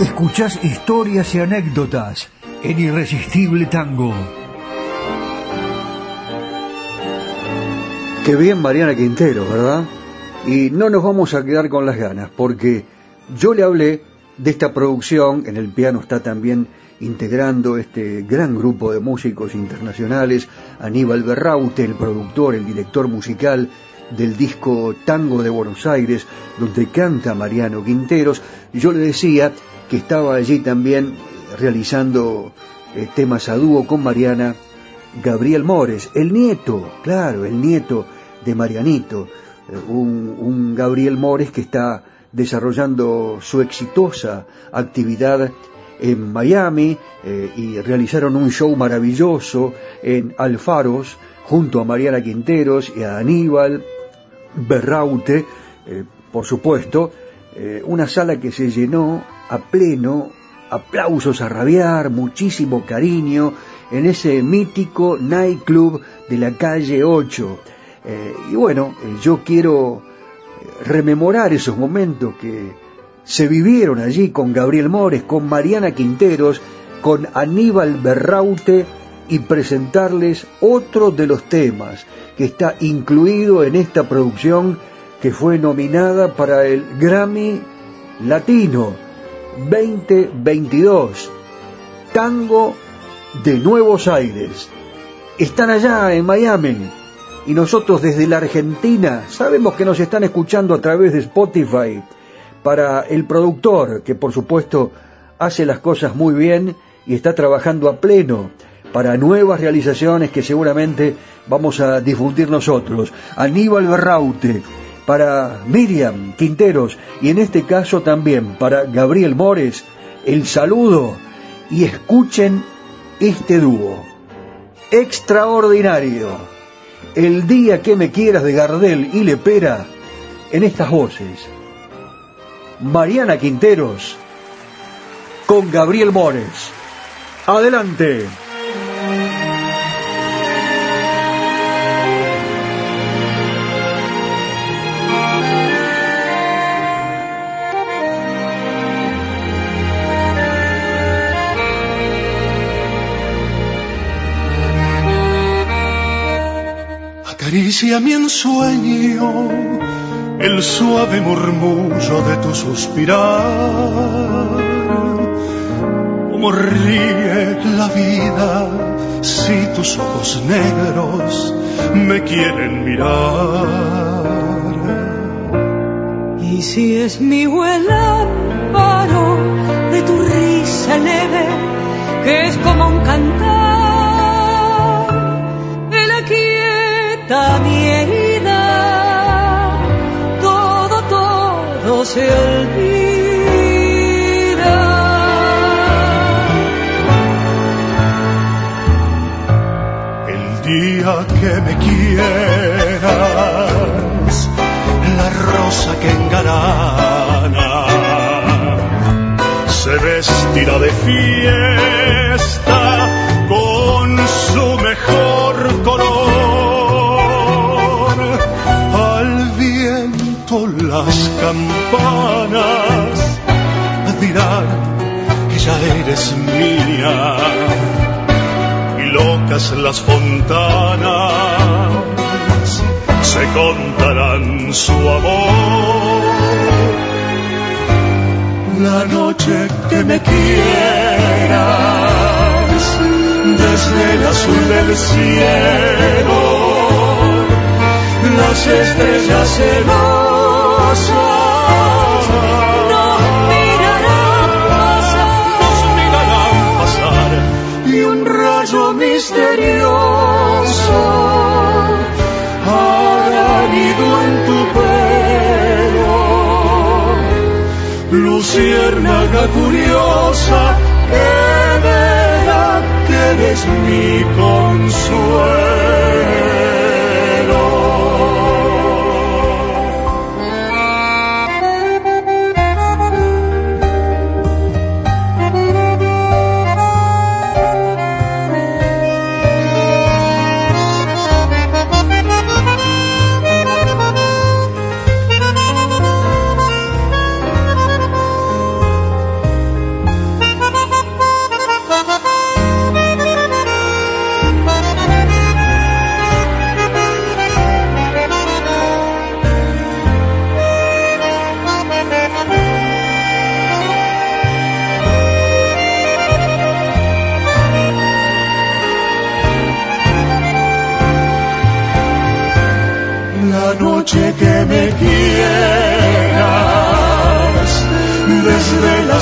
Escuchás historias y anécdotas en Irresistible Tango. Qué bien Mariana Quintero, ¿verdad? Y no nos vamos a quedar con las ganas, porque yo le hablé de esta producción, en el piano está también integrando este gran grupo de músicos internacionales, Aníbal Berraute, el productor, el director musical del disco Tango de Buenos Aires, donde canta Mariano Quinteros. Yo le decía que estaba allí también realizando eh, temas a dúo con Mariana Gabriel Mores, el nieto, claro, el nieto de Marianito, eh, un, un Gabriel Mores que está desarrollando su exitosa actividad en Miami eh, y realizaron un show maravilloso en Alfaros junto a Mariana Quinteros y a Aníbal Berraute, eh, por supuesto, eh, una sala que se llenó a pleno, aplausos a rabiar, muchísimo cariño en ese mítico nightclub de la calle 8. y bueno, yo quiero rememorar esos momentos que se vivieron allí con Gabriel Mores, con Mariana Quinteros, con Aníbal Berraute y presentarles otro de los temas que está incluido en esta producción que fue nominada para el Grammy Latino 2022, Tango de Nuevos Aires. Están allá en Miami y nosotros desde la Argentina sabemos que nos están escuchando a través de Spotify para el productor, que por supuesto hace las cosas muy bien y está trabajando a pleno para nuevas realizaciones que seguramente vamos a difundir nosotros. Aníbal Berraute, para Miriam Quinteros y en este caso también para Gabriel Mores, el saludo y escuchen este dúo. Extraordinario el día que me quieras de Gardel y Lepera en estas voces. Mariana Quinteros con Gabriel Mores. Adelante. Acaricia mi ensueño el suave murmullo de tu suspirar. Como ríe la vida si tus ojos negros me quieren mirar. Y si es mi vuela paro de tu risa leve, que es como un cantar mi herida, todo, todo se olvida. El día que me quieras, la rosa que engalana se vestirá de fiesta con su mejor color campanas dirán que ya eres mía y locas las fontanas se contarán su amor. La noche que me quieras desde el azul del cielo, las estrellas celosas luciérnaga curiosa que verá que eres mi consuelo.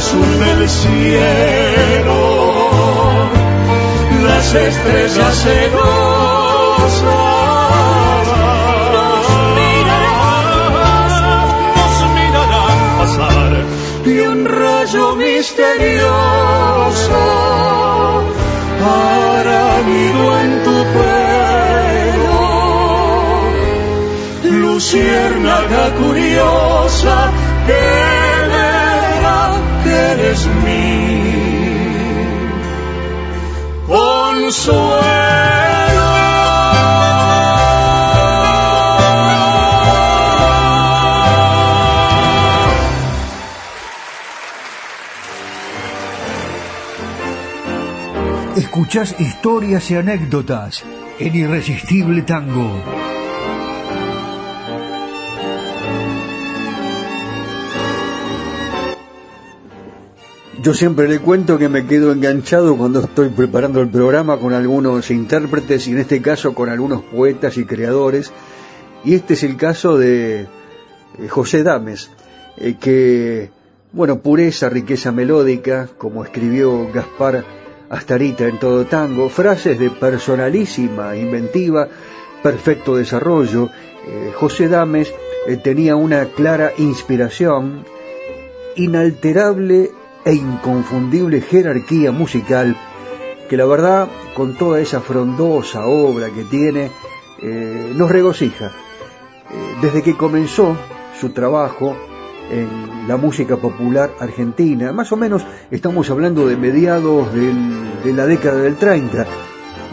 Azul del cielo las estrellas celosas nos mirarán, nos mirarán pasar. Y un rayo misterioso hará nido en tu pelo luciérnaga curiosa que eres mi. Escuchás historias y anécdotas en Irresistible Tango. Yo siempre le cuento que me quedo enganchado cuando estoy preparando el programa con algunos intérpretes y en este caso con algunos poetas y creadores. Y este es el caso de eh, José Dames, eh, que, bueno, pureza, riqueza melódica, como escribió Gaspar Astarita en todo tango, frases de personalísima inventiva, perfecto desarrollo. Eh, José Dames tenía una clara inspiración, inalterable e inconfundible jerarquía musical que la verdad con toda esa frondosa obra que tiene eh, nos regocija. Eh, desde que comenzó su trabajo en la música popular argentina, más o menos estamos hablando de mediados del, de la década del 30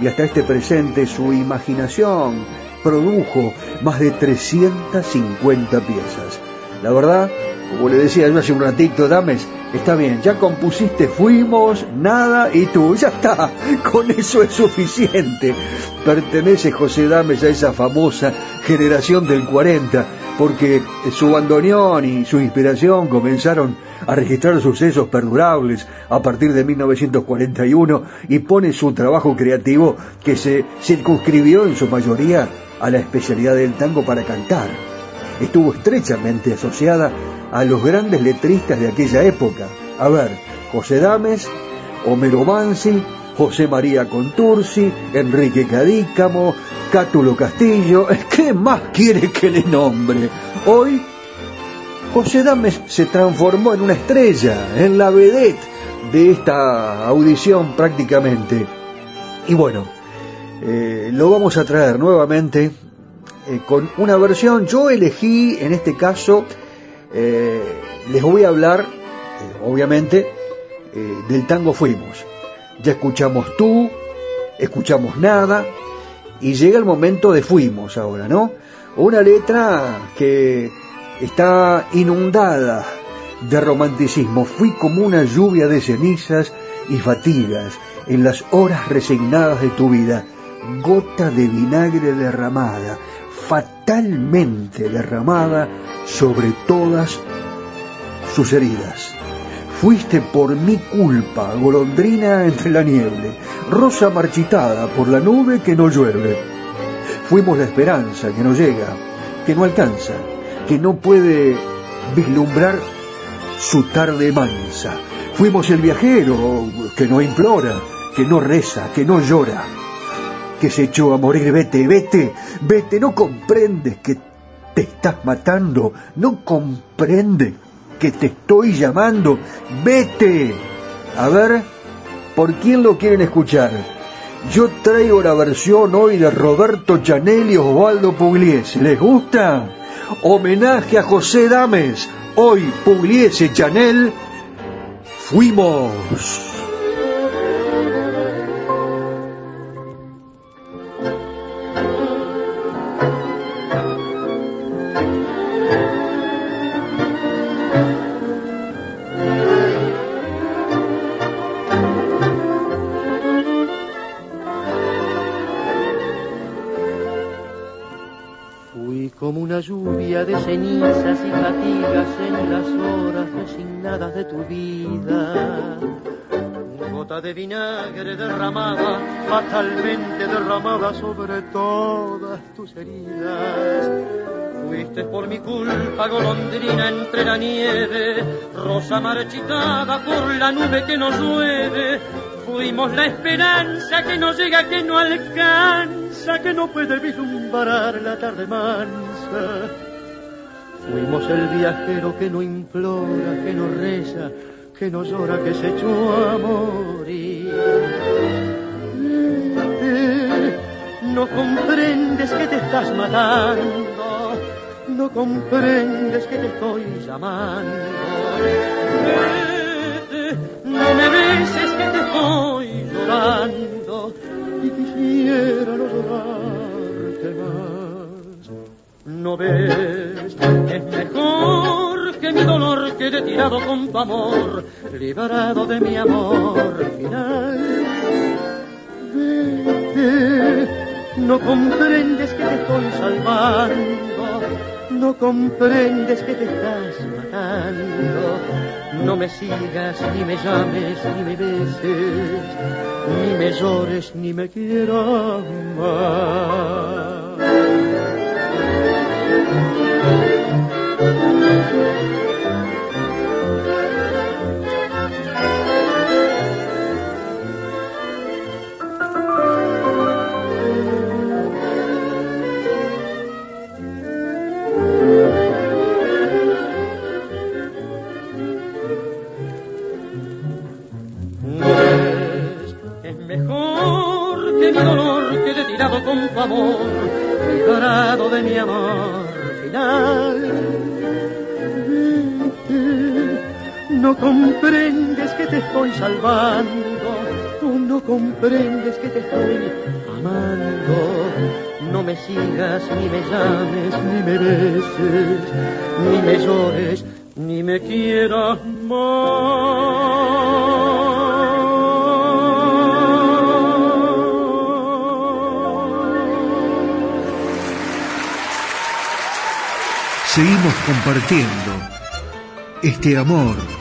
y hasta este presente su imaginación produjo más de 350 piezas. La verdad, como le decía yo hace un ratito, Dames, está bien, ya compusiste Fuimos, Nada y tú, ya está, con eso es suficiente. Pertenece José Dames a esa famosa generación del 40, porque su bandoneón y su inspiración comenzaron a registrar sucesos perdurables a partir de 1941 y pone su trabajo creativo que se circunscribió en su mayoría a la especialidad del tango para cantar. Estuvo estrechamente asociada a los grandes letristas de aquella época. A ver, José Dames, Homero Mansi, José María Contursi, Enrique Cadícamo, Cátulo Castillo. ¿Qué más quiere que le nombre? Hoy, José Dames se transformó en una estrella, en la vedette de esta audición prácticamente. Y bueno, eh, lo vamos a traer nuevamente eh, con una versión. Yo elegí en este caso eh, les voy a hablar, eh, obviamente, eh, del tango Fuimos. Ya escuchamos tú, escuchamos nada, y llega el momento de Fuimos ahora, ¿no? Una letra que está inundada de romanticismo. Fui como una lluvia de cenizas y fatigas en las horas resignadas de tu vida. Gota de vinagre derramada, fatalmente derramada sobre todas sus heridas. Fuiste por mi culpa, golondrina entre la nieve, rosa marchitada por la nube que no llueve. Fuimos la esperanza que no llega, que no alcanza, que no puede vislumbrar su tarde mansa. Fuimos el viajero que no implora, que no reza, que no llora, que se echó a morir. Vete, vete, vete, no comprendes que te estás matando, no comprendes que te estoy llamando. Vete. A ver, ¿por quién lo quieren escuchar? Yo traigo la versión hoy de Roberto Chanel y Osvaldo Pugliese. ¿Les gusta? Homenaje a José Dames. Hoy Pugliese Chanel. Fuimos. Cenizas y fatigas en las horas resignadas de tu vida. Gota de vinagre derramada, fatalmente derramada sobre todas tus heridas. Fuiste por mi culpa golondrina entre la nieve, rosa marchitada por la nube que nos llueve. Fuimos la esperanza que no llega, que no alcanza, que no puede vislumbrar la tarde mansa. Fuimos el viajero que no implora, que no reza, que no llora, que se echó a morir. No comprendes que te estás matando, no comprendes que te estoy llamando. No me beses que te estoy llorando y quisiera no llorarte más. No ves, es mejor que mi dolor quede tirado con tu amor, liberado de mi amor final. Vete, no comprendes que te estoy salvando, no comprendes que te estás matando. No me sigas, ni me llames, ni me beses, ni me llores, ni me quieras más. thank you. Comprendes que te estoy salvando, tú no comprendes que te estoy amando. No me sigas, ni me llames, ni me beses, ni me llores, ni me quieras Seguimos compartiendo este amor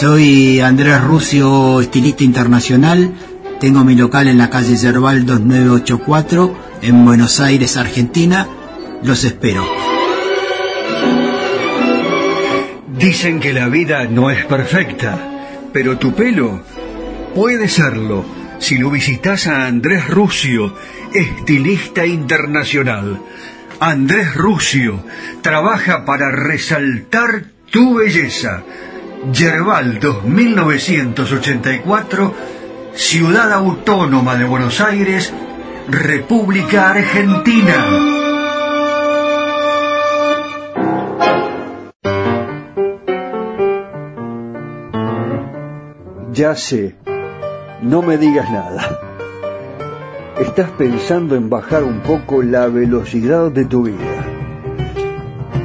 Soy Andrés Rucio, estilista internacional. Tengo mi local en la calle Yerbal 2984, en Buenos Aires, Argentina. Los espero. Dicen que la vida no es perfecta, pero tu pelo puede serlo. si lo visitas a Andrés Rusio, estilista internacional. Andrés Rusio trabaja para resaltar tu belleza. Yerbal 2984, Ciudad Autónoma de Buenos Aires, República Argentina. Ya sé, no me digas nada. Estás pensando en bajar un poco la velocidad de tu vida.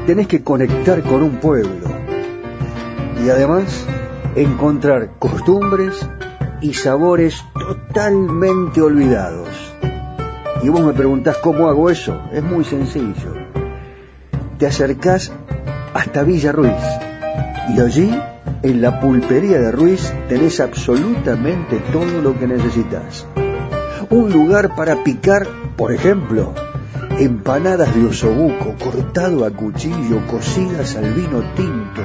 Tenés que conectar con un pueblo y además encontrar costumbres y sabores totalmente olvidados. Y vos me preguntás cómo hago eso. Es muy sencillo. Te acercás hasta Villa Ruiz y allí, en la pulpería de Ruiz, tenés absolutamente todo lo que necesitas. Un lugar para picar, por ejemplo, empanadas de osobuco cortado a cuchillo, cocidas al vino tinto,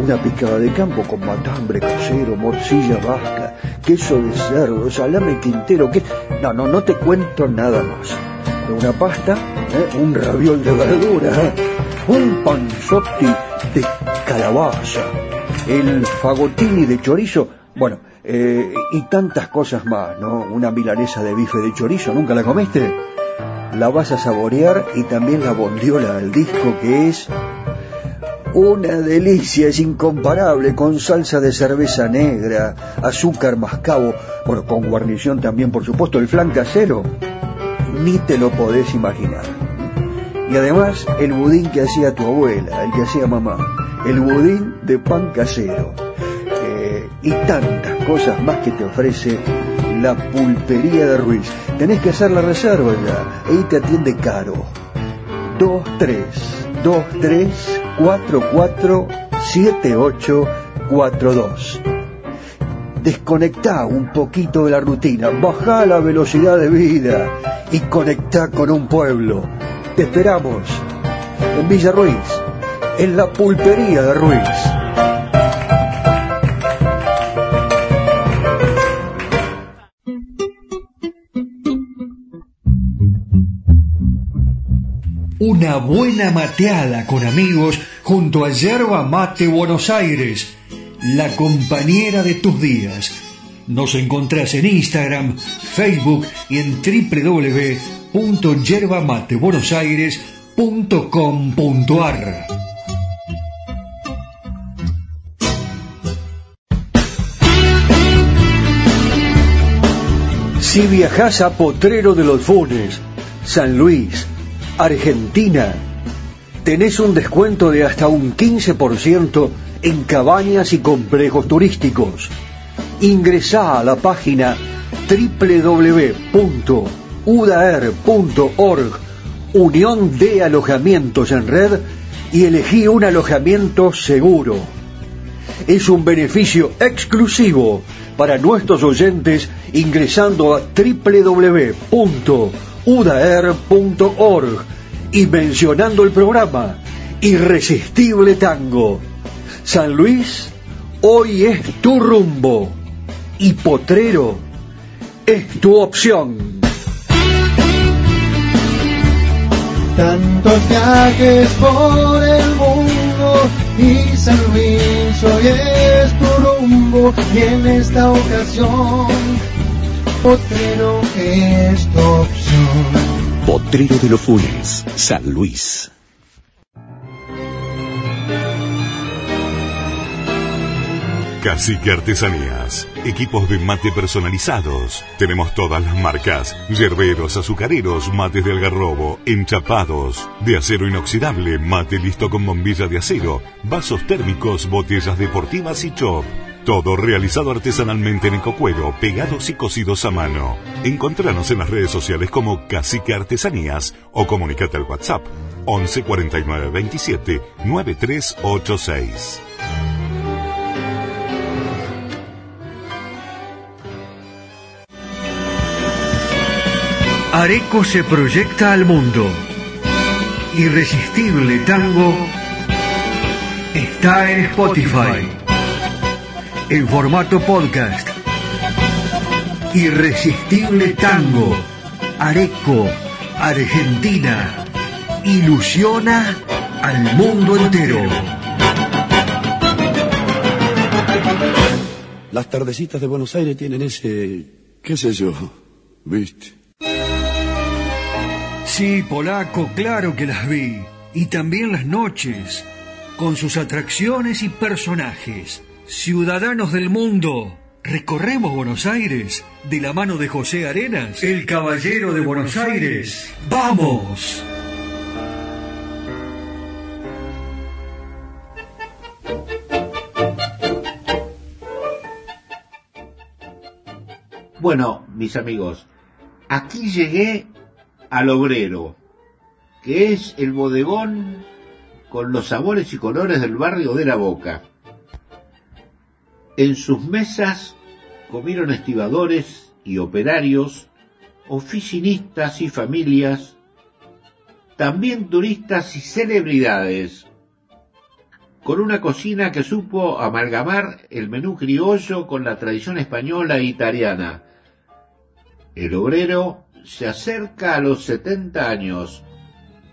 una picada de campo con matambre casero, morcilla vasca, queso de cerdo, salame quintero, que... No, no, no te cuento nada más. Una pasta, ¿eh? un raviol de verdura, ¿eh? un panzotti de calabaza, el fagotini de chorizo, bueno, eh, y tantas cosas más, ¿no? Una milanesa de bife de chorizo, ¿nunca la comiste? La vas a saborear y también la bondiola al disco que es una delicia, es incomparable, con salsa de cerveza negra, azúcar mascabo, con guarnición también, por supuesto, el flan casero, ni te lo podés imaginar. Y además, el budín que hacía tu abuela, el que hacía mamá, el budín de pan casero, eh, y tantas cosas más que te ofrece la pulpería de Ruiz. Tenés que hacer la reserva ya, ahí te atiende caro. 2, 3, 2, 3, 447842. Desconectá un poquito de la rutina, baja la velocidad de vida y conectá con un pueblo. Te esperamos en Villa Ruiz, en la pulpería de Ruiz. Una buena mateada con amigos junto a Yerba Mate Buenos Aires, la compañera de tus días. Nos encontrás en Instagram, Facebook y en www.yerbamatebuenosaires.com.ar. Si viajás a Potrero de los Funes, San Luis, Argentina, tenés un descuento de hasta un 15% en cabañas y complejos turísticos. Ingresá a la página www.udaer.org, Unión de Alojamientos en Red, y elegí un alojamiento seguro. Es un beneficio exclusivo para nuestros oyentes ingresando a www.udaer.org y mencionando el programa Irresistible Tango. San Luis, hoy es tu rumbo y Potrero es tu opción. Tantos viajes por el mundo y San Luis hoy es tu rumbo y en esta ocasión Potrero es tu opción. Potrero de los Funes, San Luis. Cacique Artesanías, equipos de mate personalizados. Tenemos todas las marcas, yerberos, azucareros, mates de algarrobo, enchapados, de acero inoxidable, mate listo con bombilla de acero, vasos térmicos, botellas deportivas y chop. Todo realizado artesanalmente en ecocuero, pegados y cosidos a mano. Encontranos en las redes sociales como Cacique Artesanías o comunicate al WhatsApp 11 49 27 9386. Areco se proyecta al mundo. Irresistible Tango está en Spotify en formato podcast Irresistible tango, Areco, Argentina, ilusiona al mundo entero. Las tardecitas de Buenos Aires tienen ese, qué sé yo, viste. Sí, polaco, claro que las vi. Y también las noches, con sus atracciones y personajes. Ciudadanos del mundo, recorremos Buenos Aires de la mano de José Arenas, el caballero de Buenos Aires. ¡Vamos! Bueno, mis amigos, aquí llegué al obrero, que es el bodegón con los sabores y colores del barrio de la Boca. En sus mesas comieron estibadores y operarios, oficinistas y familias, también turistas y celebridades, con una cocina que supo amalgamar el menú criollo con la tradición española e italiana. El obrero se acerca a los 70 años,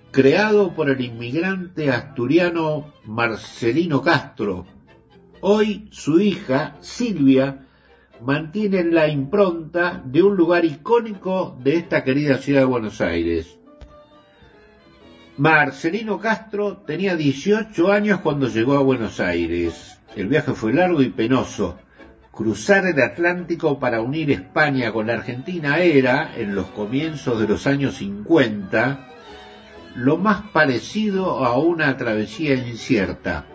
creado por el inmigrante asturiano Marcelino Castro. Hoy su hija, Silvia, mantiene la impronta de un lugar icónico de esta querida ciudad de Buenos Aires. Marcelino Castro tenía 18 años cuando llegó a Buenos Aires. El viaje fue largo y penoso. Cruzar el Atlántico para unir España con la Argentina era, en los comienzos de los años 50, lo más parecido a una travesía incierta.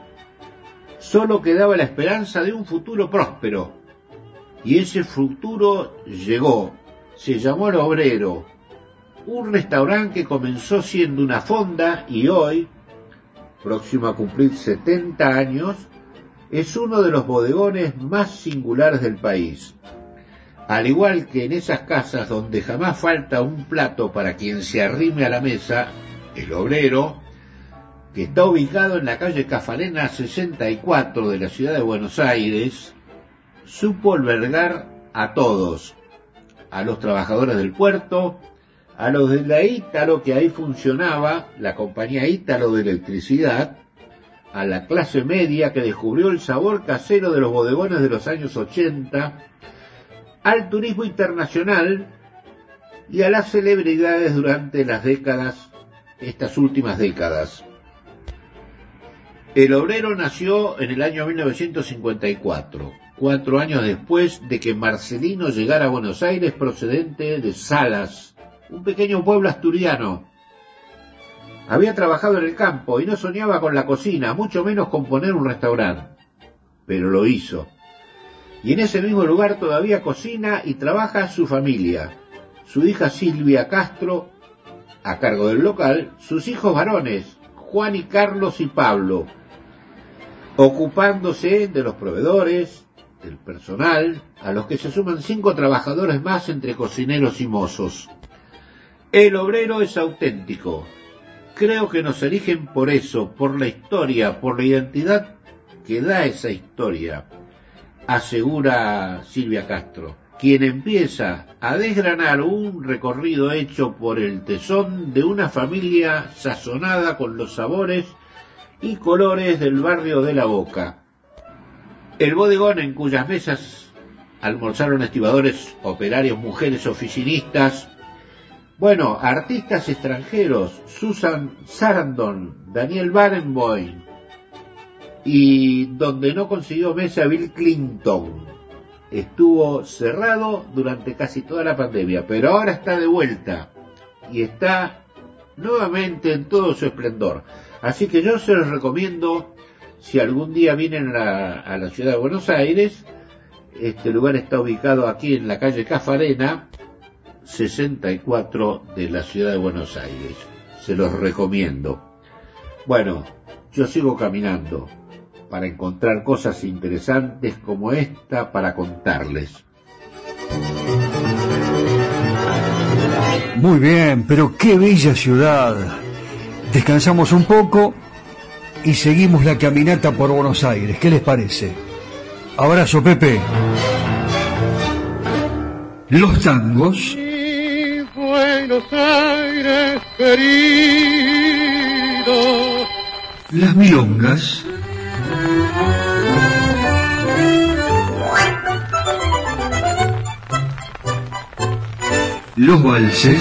Solo quedaba la esperanza de un futuro próspero. Y ese futuro llegó. Se llamó El Obrero, un restaurante que comenzó siendo una fonda y hoy, próximo a cumplir 70 años, es uno de los bodegones más singulares del país. Al igual que en esas casas donde jamás falta un plato para quien se arrime a la mesa, el obrero, que está ubicado en la calle Cafalena 64 de la ciudad de Buenos Aires, supo albergar a todos, a los trabajadores del puerto, a los de la Ítalo que ahí funcionaba, la compañía Ítalo de electricidad, a la clase media que descubrió el sabor casero de los bodegones de los años 80, al turismo internacional y a las celebridades durante las décadas, estas últimas décadas. El obrero nació en el año 1954, cuatro años después de que Marcelino llegara a Buenos Aires procedente de Salas, un pequeño pueblo asturiano había trabajado en el campo y no soñaba con la cocina, mucho menos con poner un restaurante. Pero lo hizo. Y en ese mismo lugar todavía cocina y trabaja su familia. Su hija Silvia Castro, a cargo del local, sus hijos varones, Juan y Carlos y Pablo, ocupándose de los proveedores, del personal, a los que se suman cinco trabajadores más entre cocineros y mozos. El obrero es auténtico, creo que nos eligen por eso, por la historia, por la identidad que da esa historia, asegura Silvia Castro, quien empieza a desgranar un recorrido hecho por el tesón de una familia sazonada con los sabores y colores del barrio de la Boca. El bodegón en cuyas mesas almorzaron estibadores, operarios, mujeres, oficinistas, bueno, artistas extranjeros, Susan Sarandon, Daniel Barenboim, y donde no consiguió mesa Bill Clinton. Estuvo cerrado durante casi toda la pandemia, pero ahora está de vuelta y está nuevamente en todo su esplendor. Así que yo se los recomiendo, si algún día vienen a, la ciudad de Buenos Aires, este lugar está ubicado aquí en la calle Cafarena, 64 de la ciudad de Buenos Aires. Se los recomiendo. Bueno, yo sigo caminando para encontrar cosas interesantes como esta para contarles. Muy bien, pero qué bella ciudad. Descansamos un poco y seguimos la caminata por Buenos Aires. ¿Qué les parece? Abrazo, Pepe. los tangos, Buenos Aires querido, las milongas, los valses,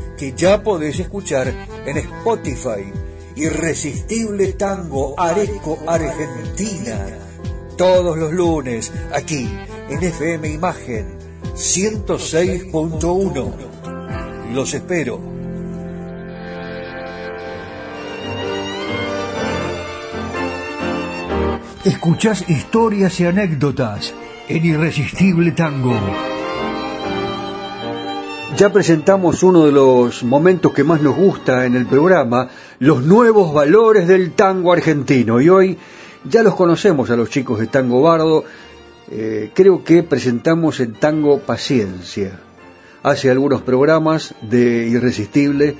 que ya podés escuchar en Spotify. Irresistible Tango Areco Argentina. Todos los lunes aquí en FM Imagen 106.1. Los espero. Escuchás historias y anécdotas en Irresistible Tango. Ya presentamos uno de los momentos que más nos gusta en el programa, los nuevos valores del tango argentino. Y hoy ya los conocemos a los chicos de Tango Bardo. Eh, creo que presentamos el tango Paciencia. Hace algunos programas de Irresistible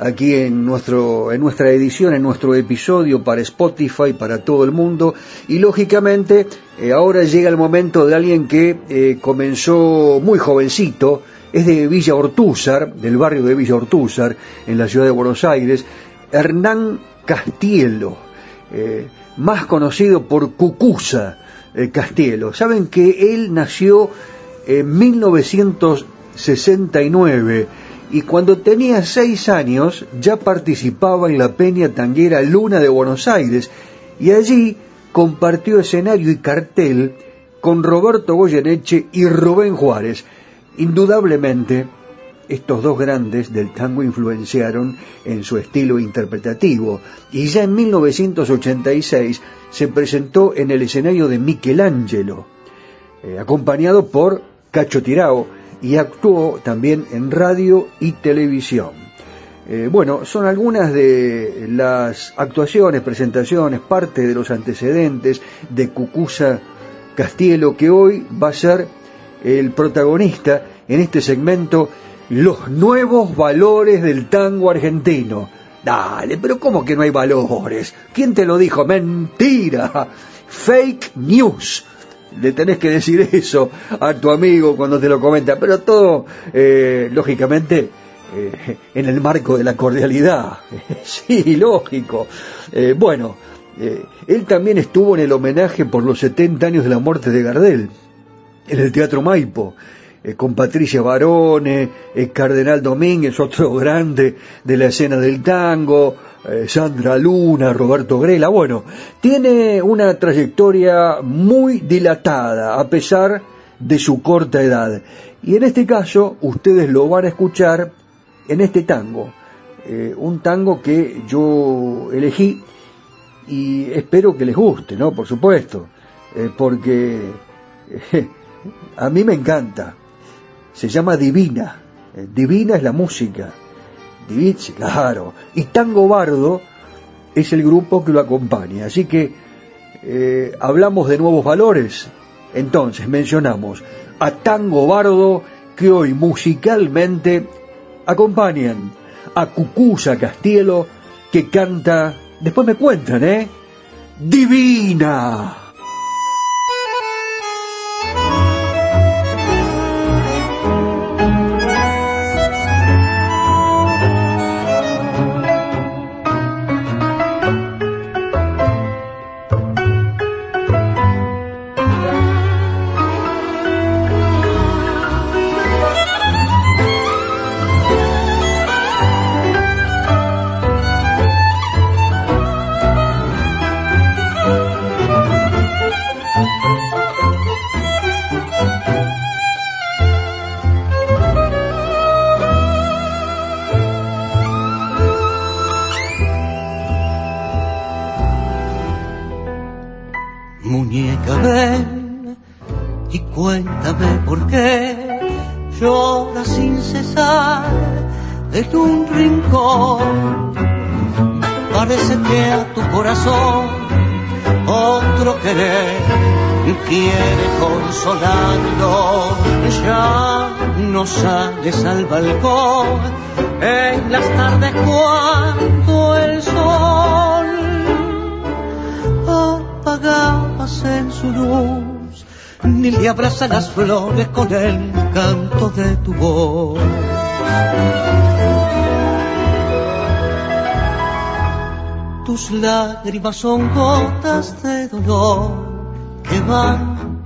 aquí en nuestro en nuestra edición, en nuestro episodio para Spotify, para todo el mundo y lógicamente eh, ahora llega el momento de alguien que eh, comenzó muy jovencito, es de Villa Ortúzar, del barrio de Villa Ortúzar, en la ciudad de Buenos Aires, Hernán Castielo, eh, más conocido por Cucusa Castielo. Saben que él nació en 1969 y cuando tenía seis años ya participaba en la peña tanguera Luna de Buenos Aires y allí compartió escenario y cartel con Roberto Goyeneche y Rubén Juárez. Indudablemente, estos dos grandes del tango influenciaron en su estilo interpretativo y ya en 1986 se presentó en el escenario de Michelangelo, eh, acompañado por Cacho Tirao, y actuó también en radio y televisión. Eh, bueno, son algunas de las actuaciones, presentaciones, parte de los antecedentes de Cucusa Castielo, que hoy va a ser el protagonista en este segmento, los nuevos valores del tango argentino. Dale, pero ¿cómo que no hay valores? ¿Quién te lo dijo? Mentira. Fake news le tenés que decir eso a tu amigo cuando te lo comenta, pero todo, eh, lógicamente, eh, en el marco de la cordialidad. sí, lógico. Eh, bueno, él también estuvo en el homenaje por los 70 años de la muerte de Gardel, en el Teatro Maipo. con Patricia Barone, Cardenal Domínguez, otro grande de la escena del tango, eh, Sandra Luna, Roberto Grela, bueno, tiene una trayectoria muy dilatada a pesar de su corta edad. Y en este caso ustedes lo van a escuchar en este tango, eh, un tango que yo elegí y espero que les guste, ¿no? Por supuesto, eh, porque a mí me encanta. Se llama Divina. Divina es la música Divizzi, claro. Y Tango Bardo es el grupo que lo acompaña. Así que eh, hablamos de nuevos valores. Entonces mencionamos a Tango Bardo que hoy musicalmente acompañan a Cucusa Castielo que canta, después me cuentan, ¿eh? Divina. Cuéntame por qué llora sin cesar en un rincón. Parece que a tu corazón otro querer quiere consolarlo. Ya no sales al balcón en las tardes cuando el sol apagabas en su luz, ni le abrazan las flores con el canto de tu voz. Tus lágrimas son gotas de dolor que van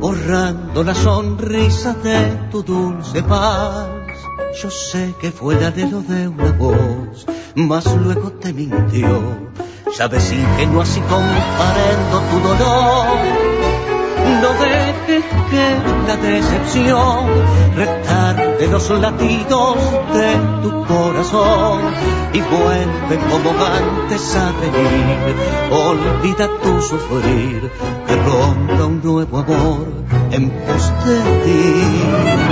borrando la sonrisa de tu dulce paz. Yo sé que fue el anhelo de una voz, mas luego te mintió. Sabes ingenuo así comparando tu dolor no dejes que la decepción retarde los latidos de tu corazón y vuelve como antes a venir. Olvida tu sufrir, que ronda un nuevo amor en pos de ti.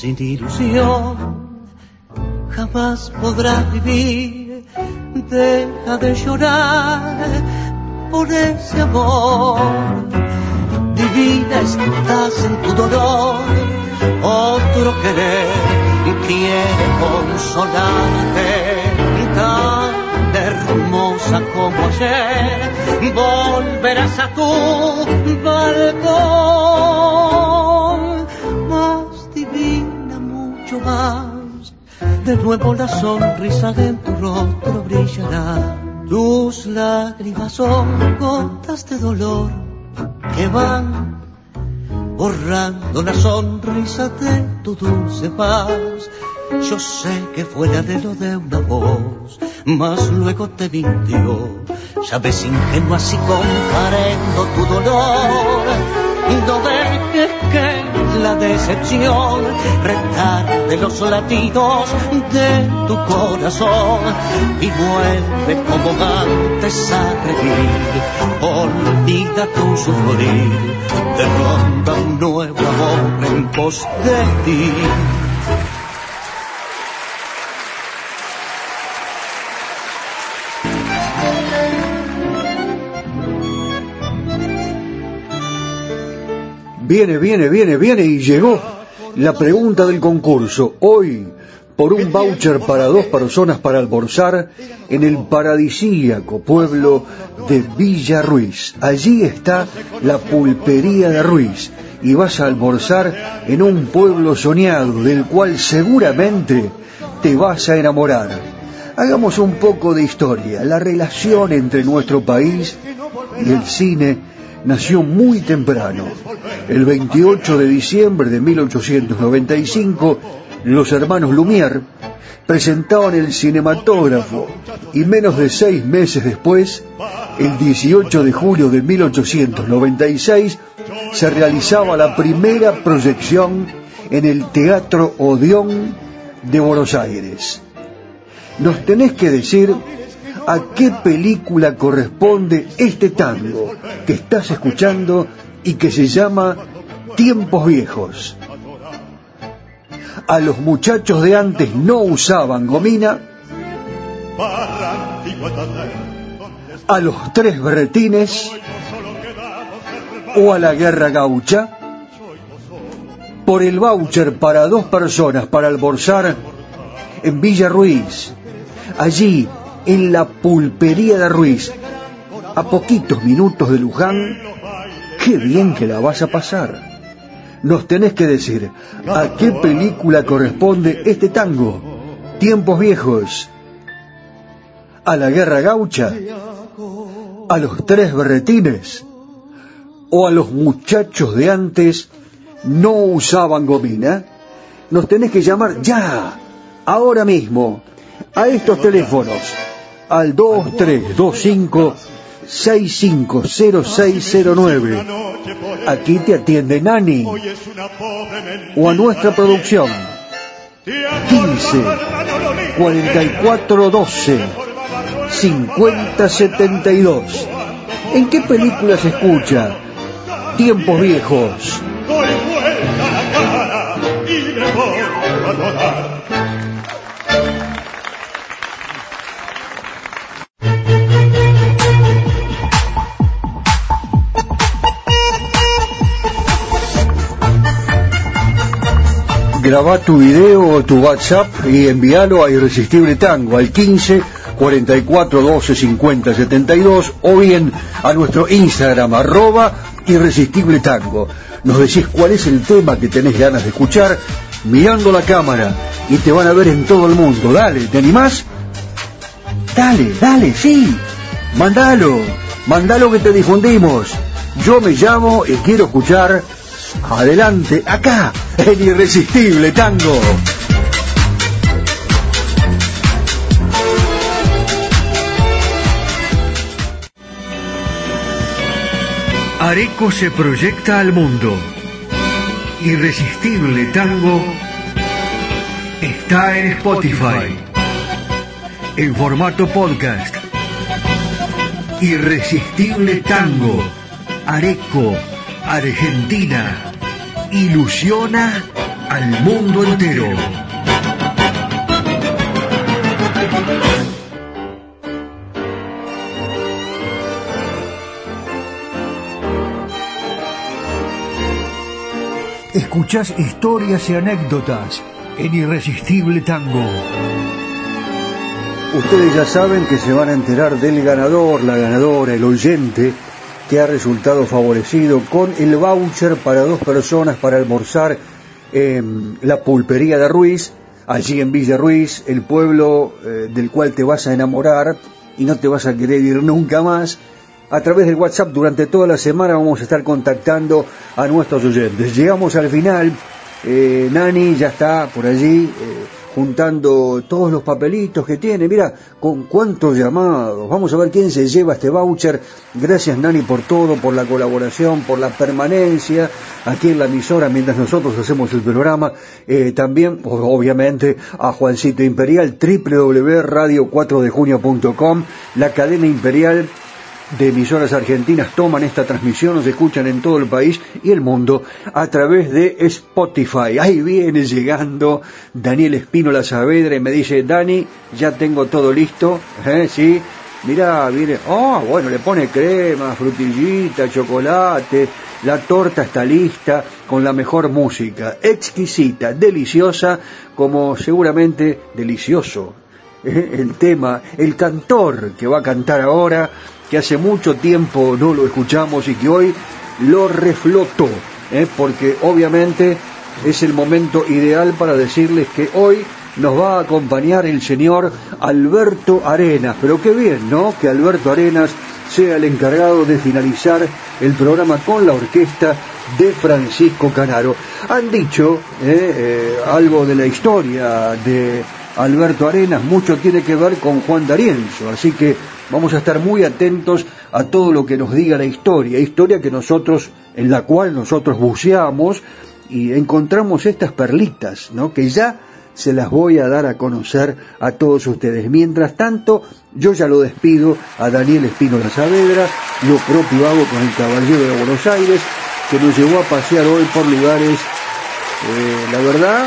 Sin ilusión jamás podrás vivir. Deja de llorar por ese amor. Divina estás en tu dolor, otro querer quiere consolarte. Tan hermosa como ayer, volverás a tu balcón De nuevo la sonrisa de tu rostro brillará. Tus lágrimas son gotas de dolor que van borrando la sonrisa de tu dulce paz. Yo sé que fue el anhelo de una voz, mas luego te mintió. Sabes ingenua así comparendo tu dolor. No dejes que la decepción, de los latidos de tu corazón y vuelve como antes a revivir. Olvida tu sufrir, te ronda un nuevo amor en pos de ti. Viene, viene, viene, viene y llegó la pregunta del concurso. Hoy, por un voucher para dos personas para almorzar en el paradisíaco pueblo de Villa Ruiz. Allí está la pulpería de Ruiz y vas a almorzar en un pueblo soñado del cual seguramente te vas a enamorar. Hagamos un poco de historia, la relación entre nuestro país y el cine nació muy temprano. El 28 de diciembre de 1895, los hermanos Lumière presentaban el cinematógrafo y menos de seis meses después, el 18 de julio de 1896, se realizaba la primera proyección en el Teatro Odeón de Buenos Aires. Nos tenés que decir a qué película corresponde este tango que estás escuchando y que se llama Tiempos Viejos. A los muchachos de antes no usaban gomina. A los tres berretines o a la guerra gaucha. Por el voucher para dos personas para almorzar en Villa Ruiz. Allí en la pulpería de Ruiz, a poquitos minutos de Luján, qué bien que la vas a pasar. Nos tenés que decir a qué película corresponde este tango. Tiempos viejos. A la guerra gaucha. A los tres berretines. O a los muchachos de antes no usaban gomina. Nos tenés que llamar ya, ahora mismo, a estos teléfonos al 2325 650609. Aquí te atiende Nani. O a nuestra producción 15 44 12 50 72. ¿En qué película se escucha? Tiempos viejos. Doy vuelta la cara y me rodar. Graba tu video o tu WhatsApp y envíalo a Irresistible Tango al 15 44 12 50 72 o bien a nuestro Instagram arroba Irresistible Tango. Nos decís cuál es el tema que tenés ganas de escuchar mirando la cámara y te van a ver en todo el mundo. Dale, ¿te animás? Dale, dale, sí. Mandalo, mandalo que te difundimos. Yo me llamo y quiero escuchar adelante, acá, en Irresistible Tango. Areco se proyecta al mundo. Irresistible Tango está en Spotify. En formato podcast. Irresistible Tango. Areco, Argentina. Ilusiona al mundo entero. Escuchás historias y anécdotas en Irresistible Tango. Ustedes ya saben que se van a enterar del ganador, la ganadora, el oyente que ha resultado favorecido con el voucher para dos personas para almorzar en la pulpería de Ruiz, allí en Villa Ruiz, el pueblo eh, del cual te vas a enamorar y no te vas a querer ir nunca más. A través del WhatsApp durante toda la semana vamos a estar contactando a nuestros oyentes. Llegamos al final, eh, Nani ya está por allí eh, juntando todos los papelitos que tiene. Mira, con cuántos llamados. Vamos a ver quién se lleva este voucher. Gracias Nani por todo, por la colaboración, por la permanencia aquí en la emisora mientras nosotros hacemos el programa. Eh, también, obviamente, a Juancito Imperial, www.radio4dejunio.com, la cadena imperial de emisoras argentinas toman esta transmisión, nos escuchan en todo el país y el mundo a través de Spotify. Ahí viene llegando Daniel Espino Saavedra y me dice, Dani, ya tengo todo listo, ¿eh? ¿Sí? Mirá, viene, oh, bueno, le pone crema, frutillita, chocolate, la torta está lista con la mejor música, exquisita, deliciosa, como seguramente delicioso ¿eh? el tema, el cantor que va a cantar ahora que hace mucho tiempo no lo escuchamos y que hoy lo reflotó, ¿eh? porque obviamente es el momento ideal para decirles que hoy nos va a acompañar el señor Alberto Arenas. Pero qué bien, ¿no? Que Alberto Arenas sea el encargado de finalizar el programa con la orquesta de Francisco Canaro. Han dicho ¿eh? Eh, algo de la historia de Alberto Arenas, mucho tiene que ver con Juan D'Arienzo, así que vamos a estar muy atentos a todo lo que nos diga la historia, historia que nosotros, en la cual nosotros buceamos y encontramos estas perlitas, ¿no? Que ya se las voy a dar a conocer a todos ustedes. Mientras tanto, yo ya lo despido a Daniel Espino La Saavedra, lo propio hago con el Caballero de Buenos Aires, que nos llevó a pasear hoy por lugares, eh, la verdad,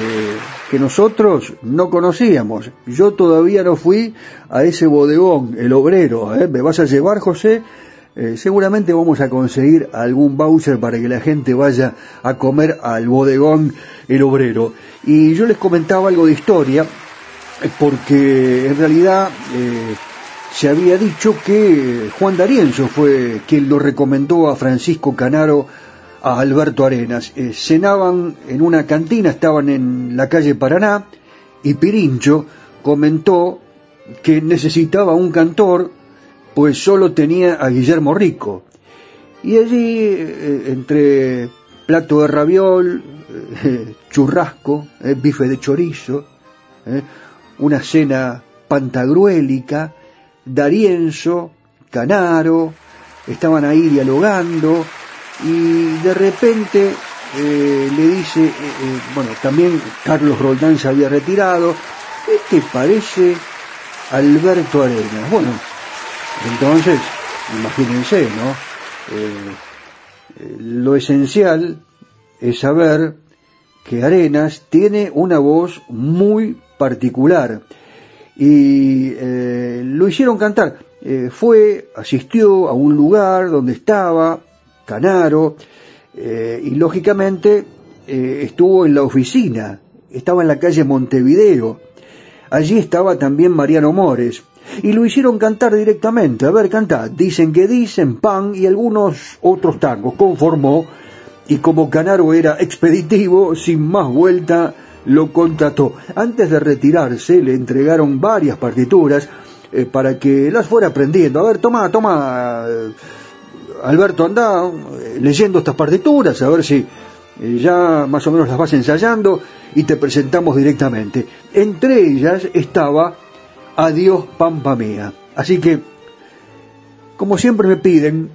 eh, que nosotros no conocíamos. Yo todavía no fui a ese bodegón, el obrero. ¿eh? ¿Me vas a llevar, José? Eh, seguramente vamos a conseguir algún voucher para que la gente vaya a comer al bodegón el obrero. Y yo les comentaba algo de historia, porque en realidad eh, se había dicho que Juan D'Arienzo fue quien lo recomendó a Francisco Canaro a Alberto Arenas. Eh, cenaban en una cantina, estaban en la calle Paraná, y Pirincho comentó que necesitaba un cantor, pues solo tenía a Guillermo Rico. Y allí, eh, entre plato de raviol, eh, churrasco, bife de chorizo, una cena pantagruélica, Darienzo, Canaro, estaban ahí dialogando y de repente eh, le dice, eh, eh, bueno, también Carlos Roldán se había retirado, ¿qué te parece Alberto Arenas? Bueno, entonces, imagínense, ¿no? lo esencial es saber que Arenas tiene una voz muy particular y lo hicieron cantar. fue, asistió a un lugar donde estaba Canaro, eh, y lógicamente eh, estuvo en la oficina, estaba en la calle Montevideo. Allí estaba también Mariano Mores. Y lo hicieron cantar directamente. A ver, canta. Dicen que dicen, pan y algunos otros tangos. Conformó. Y como Canaro era expeditivo, sin más vuelta, lo contrató. Antes de retirarse, le entregaron varias partituras eh, para que las fuera aprendiendo. A ver, toma, toma. Alberto, anda eh, leyendo estas partituras, a ver si eh, ya más o menos las vas ensayando y te presentamos directamente. Entre ellas estaba Adiós Pampa Mía. Así que, como siempre me piden,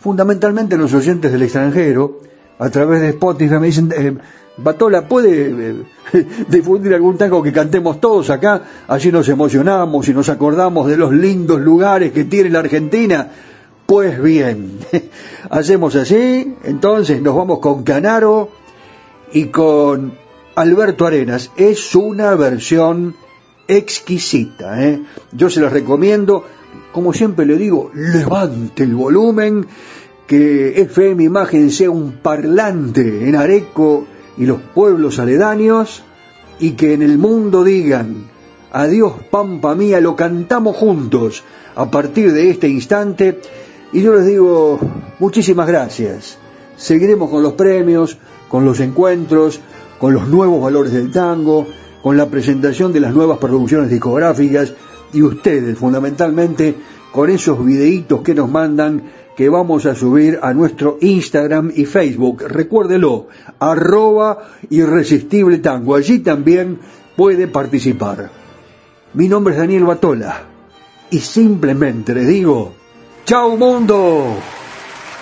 fundamentalmente los oyentes del extranjero, a través de Spotify me dicen, eh, Batola, ¿puede difundir algún tango que cantemos todos acá? Allí nos emocionamos y nos acordamos de los lindos lugares que tiene la Argentina pues bien, hacemos así, entonces nos vamos con Canaro y con Alberto Arenas. Es una versión exquisita, ¿eh? yo se las recomiendo, como siempre le digo, levante el volumen, que FM Imagen sea un parlante en Areco y los pueblos aledaños, y que en el mundo digan, adiós Pampa Mía, lo cantamos juntos a partir de este instante y yo les digo muchísimas gracias. Seguiremos con los premios, con los encuentros, con los nuevos valores del tango, con la presentación de las nuevas producciones discográficas y ustedes fundamentalmente con esos videitos que nos mandan que vamos a subir a nuestro Instagram y Facebook. Recuérdelo, arroba irresistible tango. Allí también puede participar. Mi nombre es Daniel Batola y simplemente les digo Chao mundo.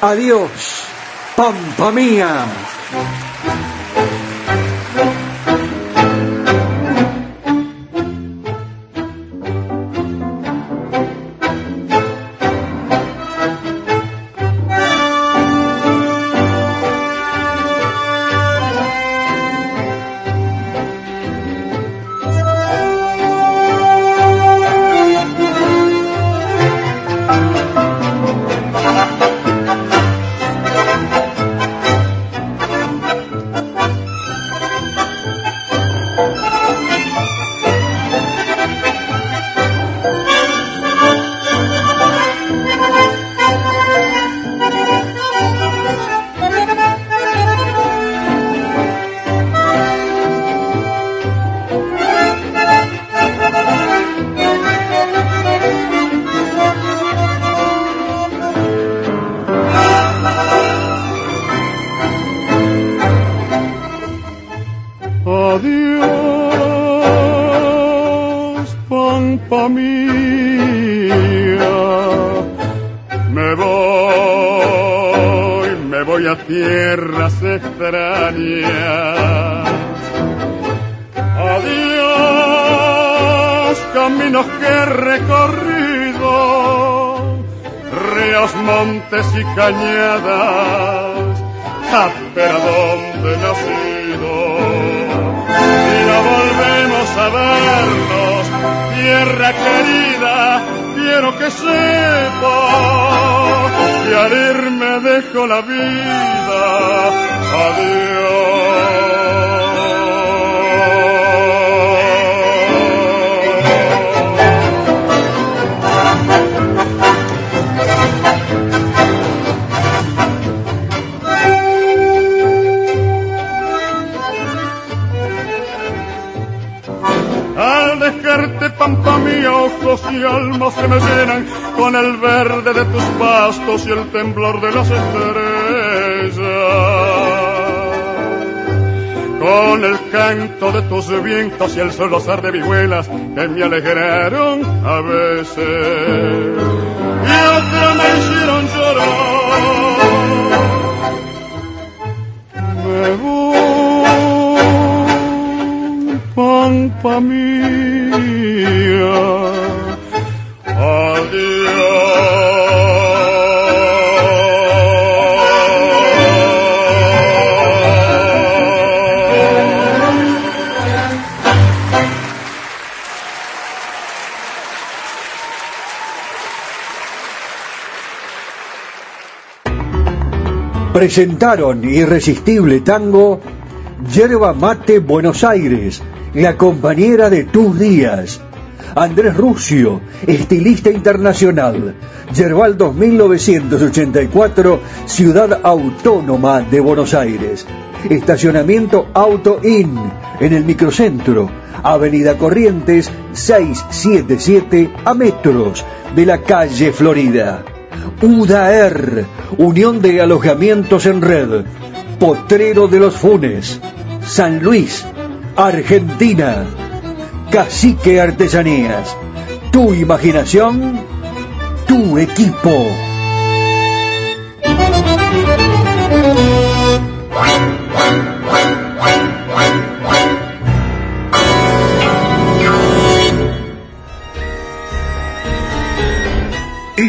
Adiós. Pampa mía. Alma se me llenan con el verde de tus pastos y el temblor de las estrellas. con el canto de tus vientos y el solozar de vihuelas que me alegraron a veces y otras me hicieron llorar. Me voy, pampa mía, presentaron Irresistible Tango, Yerba Mate Buenos Aires, la compañera de tus días. Andrés Rucio, estilista internacional. Yerbal 2984, Ciudad Autónoma de Buenos Aires. Estacionamiento Auto In, en el microcentro. Avenida Corrientes 677 a metros de la calle Florida. UDAER, Unión de Alojamientos en Red, Potrero de los Funes, San Luis, Argentina, Cacique Artesanías, tu imaginación, tu equipo.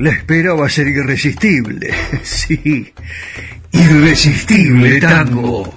la espera va a ser irresistible. Sí, irresistible tango.